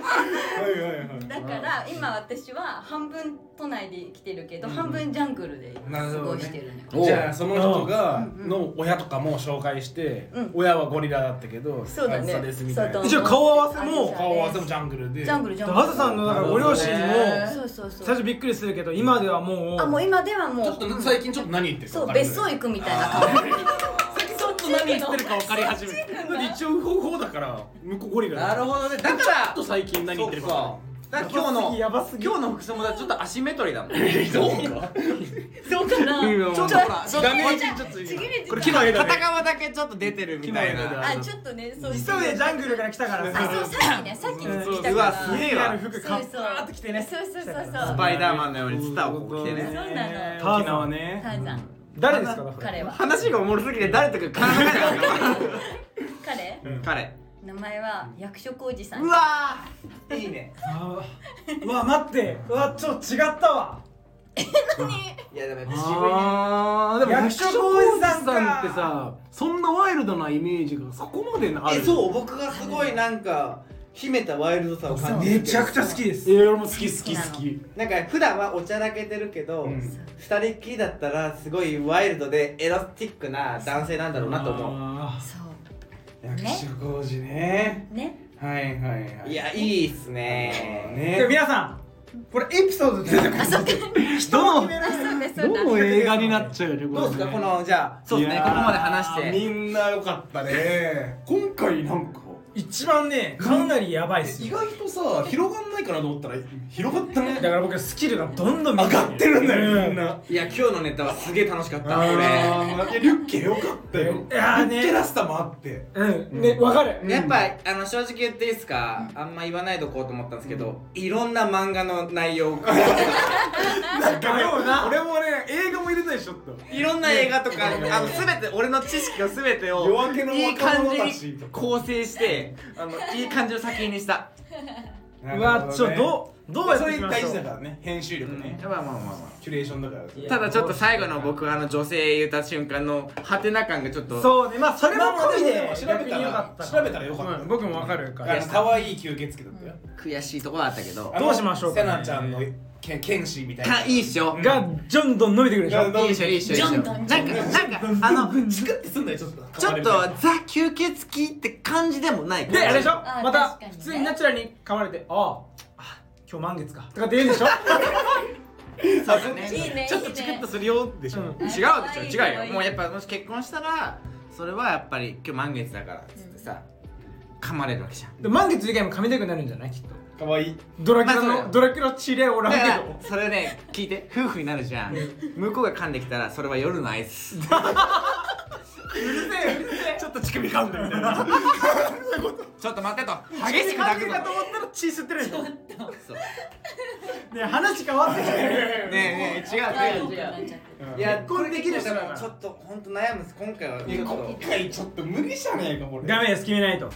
はいはいはい。だから今私は半分都内で来てるけど半分ジャングルで過ごしてるのよ。じゃあその人がうんの親とかも紹介して、うん。親はゴリラだったけどそうだね。あずさですみたいな。そう一応顔合わせも顔合わせもジャングルで。ジャングルジャングル。あずさんのだからご両親もそうそうそう。最初びっくりするけど今ではもうあもう今ではもうちょっと最近ちょっと何言ってるかそう分かる別荘行くみたいな感じ ちょっと何言ってるか分かり始めて一応不法だから向こうゴリラなるほどね。だかちょらっと最近何言ってるか。だから今日のやばすぎ。今日の服装もちょっとアシンメトリーだもん。る そうか。そうかな。うんちょっとほらそう画面じゃあちょっとちぎれてこれた片側だけちょっと出てるみたい木の枝なあちょっとねそう急いでジャングルから来たからあさそうさっきねさっきうん来たから。うわすげえわ。ある服ーって着てね。そうそうそうそう。スパイダーマンのようにツタをこう着てね。そうなの。沖縄ね。ターザン誰ですか？だから彼は。話がおもろすぎて誰とか考えなかっ 彼？た彼。名前は役所広司さん。うわー。いいね。あー。うわ待って。うわちょっと違ったわ。いやでもやっぱ渋いね。あー。でも役所広司さんか役所広司さんってさそんなワイルドなイメージがそこまである。えそう僕がすごいなんか秘めたワイルドさを感じるめちゃくちゃ好きです。いや俺も好き好き好きなんか普段はおちゃらけてるけど、うん。二人っきりだったらすごいワイルドでエロティックな男性なんだろうなと思あそう役所広司ね。ね。はいはいはういやいいっすね。で皆さんこれエピソードで出てくるどのどの映画になっちゃうよねどうですか？このじゃあそうですね。ここまで話して。みんな良かったね。今回なんか一番ねかなりやばいっす意よ外とさ広がんないかなと思ったら広がったね。だから僕スキルがどんどん上がってるんだよみんな。ないや今日のネタはすげえ楽しかった俺あー。いやリュッケ良かったよ。いやーね。リュッケらしさもあって。うん。ねわかる。やっぱあの正直言っていいですか？あんま言わないでおこうと思ったんですけどいろんな漫画の内容なんかような。俺もね映画も入れたいしちょっと。いろんな映画とかあの全て俺の知識の全てを夜明けのいい若者感じに構成してあのいい感じの作品にした。うわちょどうどうやってそれ大いきましょう事だからね編集力ね。まあまあまあまキュレーションだからただちょっと最後の僕はあの女性言った瞬間のハテナ感がちょっと。そうね。まあそれも込みで調べたら逆によかった調べたらよかった。うん僕もわかるから。可愛い吸血鬼だったよ。悔しいところだったけど。どうしましょうかセねナちゃんのけ剣士みたいな。あいいっしょがどんどん伸びてくるでしょ。がいいっしょいいっしょいいっしょジョなんン。ドンかなんかあの チクってすんだよちょっと。ちょっとザ吸血鬼って感じでもないであれでしょ？あまた普通にナチュラルに噛まれてあああ今日満月か。とかって言うんでしょ？そうだね。いいねちょっとチクッとするよでしょ、うん。違うでしょ？違うよ。もうやっぱもし結婚したらそれはやっぱり今日満月だからっつってさ噛まれるわけじゃん。で満月以外も噛みたくなるんじゃない？きっとかわい。いドラキュラまあドラキュラ知り合いおらんけだからどそれね聞いて夫婦になるじゃん。向こうが噛んできたらそれは夜の合図ちょっと乳首噛んだみたいな。ちょっと待ってと。激しく泣くのかと思ったら血吸ってるね話変わってきてねえねえ違う違う。違ういや結婚できる人ちょっと本当悩むんです。今回はちょっ今と回ちょっと無理じゃねえかこれ。ダメです決めないと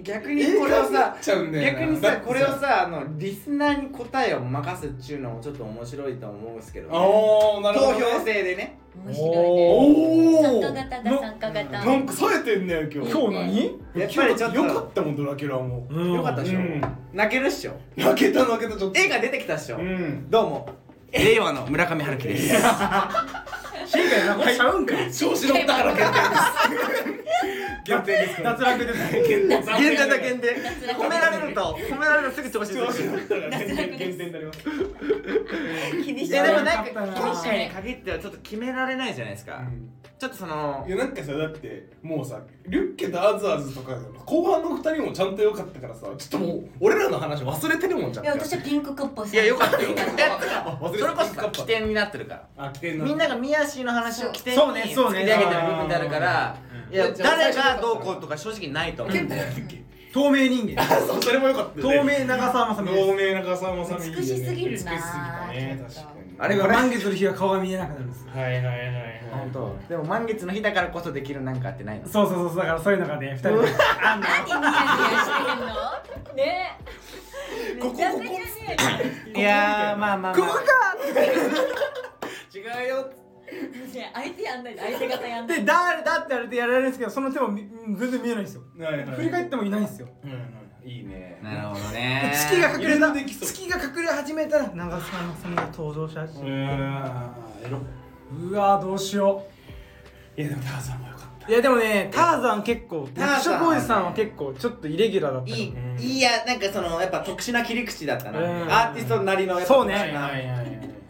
逆にこれをさ逆にさこれをさあのリスナーに答えを任すっちゅうのもちょっと面白いと思うんですけど、ね、ああなるほど、投ね、票制でね。面白いね。おお参加型が参加型。なんか冴えてんね今日。今日何？やっぱりちょっとよかったもんドラキュラも。うん。よかったでしょ、うん。泣けるっしょ。泣けた泣けたちょっと。絵が出てきたっしょ、うん。どうも。令和の村上春樹です。新海なんかちゃうんか調子乗ったから 限定です脱落です。限定限定。だ限定褒められると褒められるとすぐ調子限定に。なります。厳しいいやでもなんか今回に限ってはちょっと決められないじゃないですか、ちょっとそのいやなんかさだってもうさリュッケとアズアズとか後半の二人もちゃんと良かったからさちょっともう俺らの話忘れてるもんちゃん。いや私はピンクカッパいやよかったよ。いや忘れてそれこそ起点になってるから。みんなが宮氏の話を起点にそうねそうね。作り上げてる部分であるからいや誰がどうこうとか正直ないと思う。ん。だよ透明人間。そうそれも良かった透明長澤まさみ透です。明な笠間さんいいよね美しすぎるな美しすぎたね確かに。あれこれ満月の日は顔が見えなくなるんですはいはいはいはい。本当。でも満月の日だからこそできるなんかってないの？そうそうそうそうだからそういうのがね二人で。あん。の何ニヤニヤしてんの？ね。ここめちゃめちゃニヤニヤしてる。いやーまあまあ、まあ、ここか 違うよね相手やんないで相手方やんないで。誰だって言われてやられるんですけどその手もみうん全然見えないんですよ。はいはい振り返ってもいないんですよ。うんうんいいね。なるほどね。月が隠れた月が隠れ始めたら長澤まさみが登場したしうわーどうしよいやでもターザンも良かった。ういやでもねターザン結構ターザン。役所広司さんは結構ちょっとイレギュラーだったいいうん。いやなんかそのやっぱ特殊な切り口だったな。うん。アーティストなりのやっぱそうね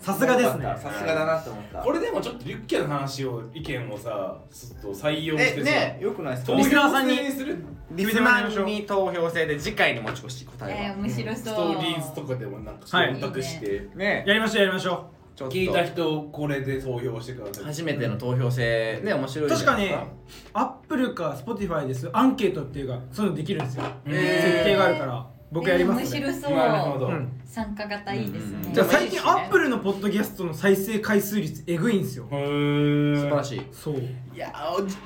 さすがですね。さすがだなって思った。これでもちょっとリュッケの話を意見をさちょっと採用してさえねよくないですか？リスナーさんに投票制するリスナーに投票制で次回に持ち越し答えは。えー面白そう。ストーリーズとかでもなんかはい。選択して。ね。やりましょうやりましょちょっと。聞いた人これで投票してください。初めての投票制ね面白いじゃ確かないですね Apple か Spotify です。アンケートっていうかそういうのできるんですよ。設定があるから僕やりますね。面白そう。なるほどうん。参加型いいですね。うんうんじゃあ最近アップルルのポッドキャストの再生回数率えぐいんですよ。へー。素晴らしい。そう。いやおじ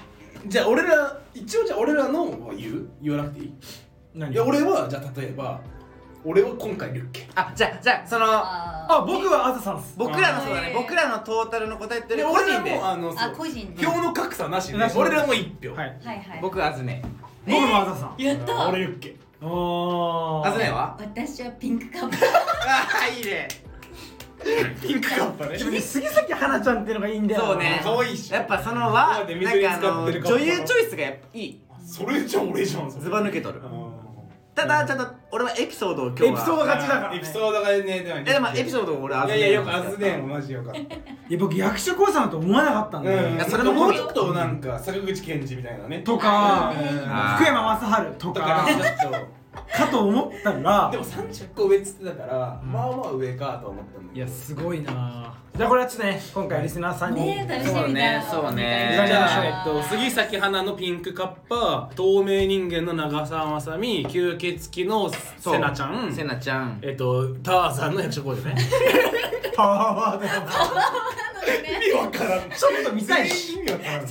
じゃあ俺ら一応じゃあ俺らのは言う？言わなくていい？何？いや俺はじゃあ例えば俺は今回リュッケ。あじゃあじゃあそのああ僕はあずさんっす。僕らのそうだね。僕らのトータルの答えってで個人で俺らもあのあ個人で票の格差なしでなし俺らも一票。はいはいはい。僕あずね。僕もあずさん。やった俺リュッケおー。あずねは？私はピンクカップああいいね。ピンクカッパね。でもね杉咲花ちゃんっていうのがいいんだよな。そうね。可愛いっしょ。やっぱそのは今まで水になんかあの女優チョイスがいい。それじゃ俺じゃんそれ。ズバ抜けとる。うんただちょっと俺はエピソードを今日は。エピソードが勝ちだからね。エピソードがねでもえでもエピソードを俺あずねいやいやよくあずねマジよかったいや僕役所広司さんだと思わなかったんだよ、うん。いやそれももうちょっとなんか坂口健二みたいなね。とかうん。福山雅治ととかかと思ったらでも30個上っつってたから、うん。まあまあ上かと思ったんだけど。いやすごいな。じゃあこれはちょっとね今回リスナーさんに、ねえ楽しみそうねだそうね。じゃあえっと、杉咲花のピンクカッパ透明人間の長澤まさみ吸血鬼のせなちゃん。せなちゃん。えっとターザンの役所広司ね。パワーワード意味わからん。ちょっと見たい。し意味わからん。面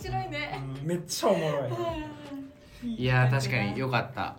白いね。めっちゃおもろい。いや確かによかった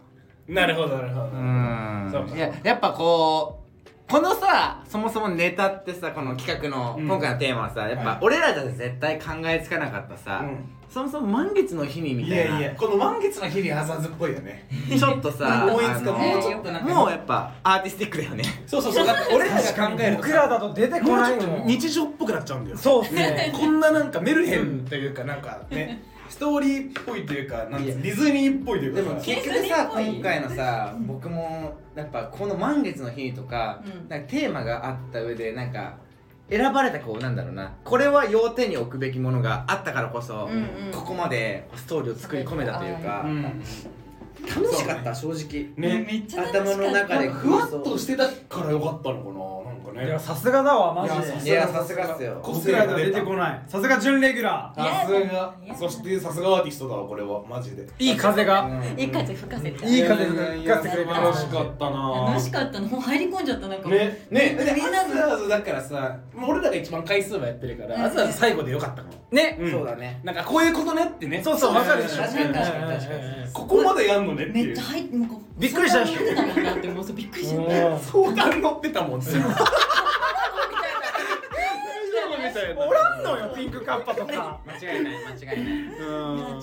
なるほど。なるほどうん。そうか。いややっぱこうこのさそもそもネタってさこの企画の、うん。今回のテーマはさやっぱ、はい。俺らじゃ絶対考えつかなかったさ、うん。そもそも満月の日にみいたいな。やいやこの満月の日にハザーズっぽいよね。ちょっとさ 思いつかもうちょっとなんかもうやっぱアーティスティックだよね。そうそうそう。だって俺らが考えると僕らだと出てこもうないもん。ちょっと日常っぽくなっちゃうんだよ。そうっすね。こんななんかメルヘンというかなんかねストーリーっぽいというかなんディズニーっぽいというか。でもさ結局さ今回のさ僕もやっぱこの満月の日とか,、うん。なんかテーマがあった上でなんか選ばれたこうなんだろうな。これは要点に置くべきものがあったからこそ、うんうん。ここまでストーリーを作り込めたというか、うん。楽しかった正直。ね。めっちゃ楽しかった。頭の中でふわっとしてたからよかったのかなかね。いやさすがだわマジで。いやさすが。っすよ。個僕らでは出性が出たてこない。さすが準レギュラさすいやがそしてさすがアーティストだわこれは。マジで。ーいい風が。いい風吹かせて。いい風吹かせてくれて楽しかったな楽しかったのもう入り込んじゃったなんかねねでみんなアズアズだからさもう俺らが一番回数はやってるから、うんアズアズ最後でよかったかもねうんそうだねなんかこういうことねってねそうそうわかるでしょ確かに確かに確かにここまでやんのねっていうめっちゃ入ってもうこうびっくりしたでしょ相談乗ってたもんなってもうそうびっくりしちゃった相談乗ってたもん全部おらんのよピンクカッパとか。間違いない間違いない。いや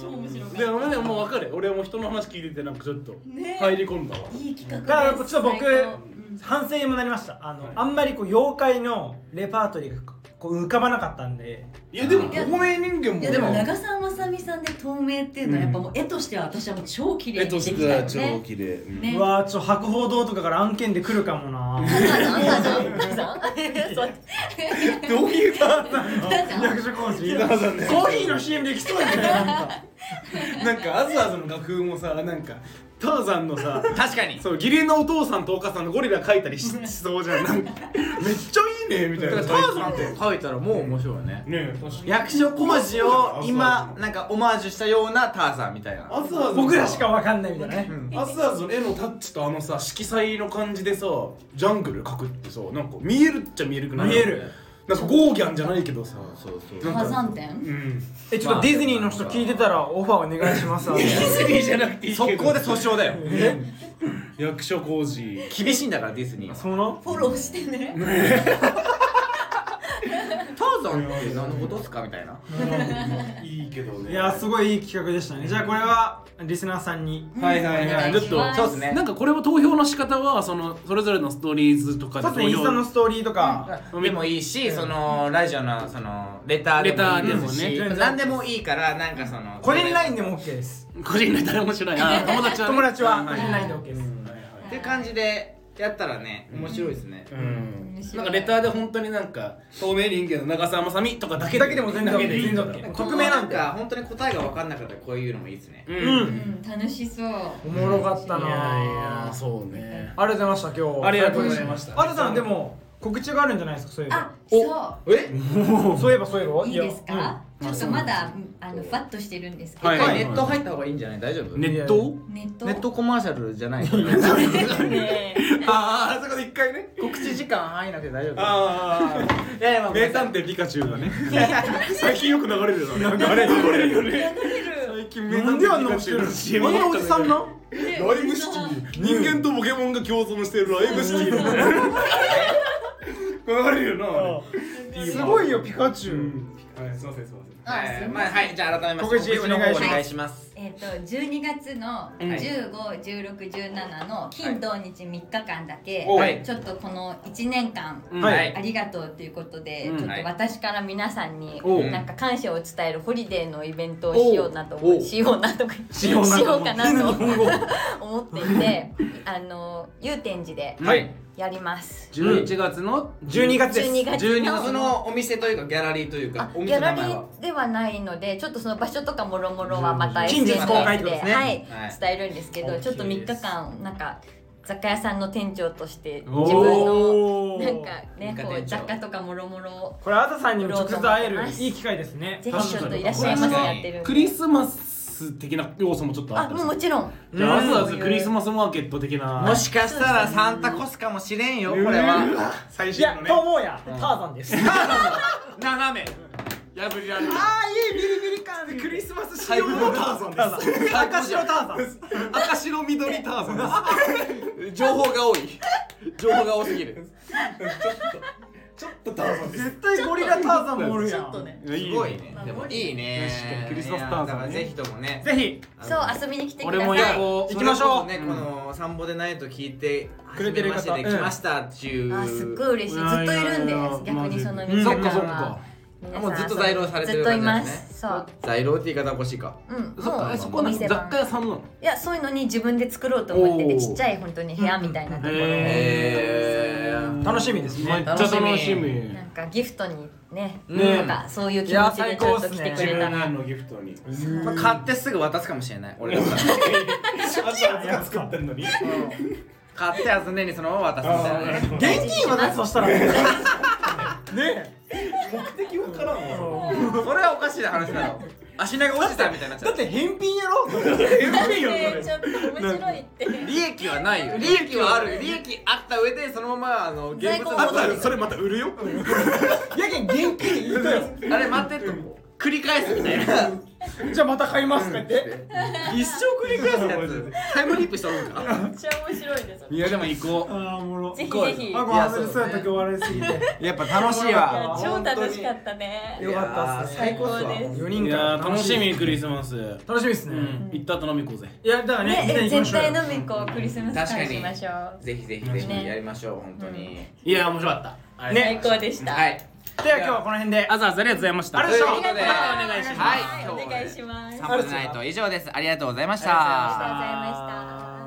超面白かったでもでももう分かる俺はもう人の話聞いててなんかちょっとね。入り込んだわ、いい企画だからちょっと僕反省にもなりました。あのあんまりこう妖怪のレパートリーがこう浮かばなかったんで。いやでも透明人間も。いやでも長澤まさみさんで透明っていうのはやっぱもう絵としては私はもう超綺麗にできたよね。綺麗。うんね。うわーちょ白鵬堂とかから案件で来るかもな。どういう 役所工事？コーヒーの CM できそうなんか。なんかアズアズの楽譜もさなんかターザンのさ確かに。そう義理のお父さんとお母さんのゴリラ描いたりししそうじゃん。なんかめっちゃいいねみたいな。ターザンって書いたらもう面白いよねね確かに。役所工事を今なんかオマージュしたようなターザンみたいな。アズアズ僕らしかわかんないみたいな。ねアズアズの絵のタッチとあのさ色彩の感じでさジャングル描くってさなんか見えるっちゃ見えるくない？見えるなんかゴーギャンじゃないけどさ。そうそうう。んえちょっとディズニーの人聞いてたらオファーお願いしますわ。ディズニーじゃなくていいけど。速攻で訴訟だよ。役所工事。厳しいんだからディズニー。はその？フォローしてね ターザンって何のことっすかみたいな。いいけどね。いやすごいいい企画でしたね。じゃあこれはリスナーさんに。はいはいはい。ちょっとそうですね。なんかこれは投票の仕方はそのそれぞれのストーリーズとかですねインスタのストーリーとか。でもいいし、そのラジオのそのレターでもいいですし、レターでもね。何でもいいからなんかその個人 LINE でも OK です。個人ネタで面白い。あ友達はね。友達は。個はい人 LINE で OK です。っていう感じでやったらね面白いですね、うん。なんかレターで本当になんか透明人間の長澤まさみとかだけだけでも全然だけでいいんだ匿名なんか本当に答えが分かんなかったらこういうのもいいですね、ううん。うん。楽しそう。おもろかったいやいやなそうね。ありがとうございました今日。ありがとうございました。あたさんでも告知があるんじゃないですかそういえば。あそう。え？そういえばそういえば？いいですか？やちょっとまだあのふわっとしてるんですけど。はい。ネット入った方がいいんじゃない？大丈夫？ネット？ネット？ネットコマーシャルじゃない ねあああそこで一回ね。告知時間入らなくて大丈夫。あいやいやまああ名探偵ピカチュウがね。最近よく流れるよね。流れる。流れる。よね最近名なんであんな探偵ピカチュウの CM あんなおじさんなライブシティ。人間とポケモンが共存してるライブシティ流れるよなすごいよピカチュウ。はいすいませんすいませんあすいはい。じゃあ改めまして告知お願いしますえっと12月の151617の金土日3日間だけはい。ちょっとこの1年間ありがとうということで、うん。ちょっと私から皆さんになんか感謝を伝えるホリデーのイベントをしようなと思しようなとか しようか。なと 思っていてあの祐天寺ではい。やります。11月の？12月です。12月12月の。お店というかギャラリーというあかおギャラリ店の名前は？ーではないのでちょっとその場所とかもろもろはまた近日公開ってことですね。はい。はい。伝えるんですけどちょっと3日間なんか雑貨屋さんの店長として自分のなんかねこう雑貨とかもろもろこれあたさんにも直接会えるいい機会ですね。ぜひちょっといらっしゃいませやってるクリスマス的な要素もちょっとああったもちろん。じゃあうん。まずはクリスマスマーケット的な。もしかしたらサンタコスかもしれんよこれは最いや新のねと思うやターザンです斜め破りられるあーいいビリビリ感クリスマス仕様のターザンです。赤白ターザン。赤白緑ターザンです。情報が多い。情報が多すぎる。ちょっとターザンです。絶対ゴリラターザンもおるやん。ちょっとね。すごいね。でもいいね。クリスマスターザンぜひともね。ぜひ。そう遊びに来てく俺も行ださい。こう行きましょう。ねこの散歩でないと聞いてくれてる方。で来ましたっていう。あすっごい嬉しい。ずっといるんでいやいやいや逆にそのうん。3日そっかそっか皆もうずっと在労されてる感じなんですね。す。そう。在労って言い方欲しいか。うんそっうえそこなんかお店番。雑貨屋さんなの？いやそういうのに自分で作ろうと思っておー。てちっちゃい本当に部屋みたいなところを。へー。楽しみですね。めっちゃ楽しみ。なんかギフトにねね。なんかそういう気持ちでちょっと来てくれた。らのギフトに。まあ買ってすぐ渡すかもしれない。俺だったらあ作ってんのに買って遊んでにそのまま渡すみたいな。ね現金はねそしたら ね。ね目的わからんわ。それはおかしいな話だろ。足長おじさんみたいになっちゃう。だって返品やろ。ねちょっと面白いって。利益はないよ。利益はある利益あった上でそのままあの現物在庫あとはそれまた売るよ。やけん現金言うとよあれ待ってと繰り返すみたいな。じゃあまた買いますかって。一生繰り返すやつ。タイムリープしとるんか。めっちゃ面白いですいやでも行こああおもろ。ぜひぜひ。あごめんそうやった今日笑いすぎて。うやっぱ楽しいわ。超楽しかったね。よかったっすね。最高です。4い人か。らや楽しみクリスマス。楽しみですね。うん。行った後飲み行こうぜ。いやだからねね絶対飲み行こうクリスマス会しましょう。ぜひぜひぜひね。やりましょう本当に。いや面白かった。ね最高でした。はいでは今日はこの辺で。あざあざありがとうございました。ありがとうございということでありがとうはい。お願いします。サンボナイト以上です。ありがとうございました。ありがとうございました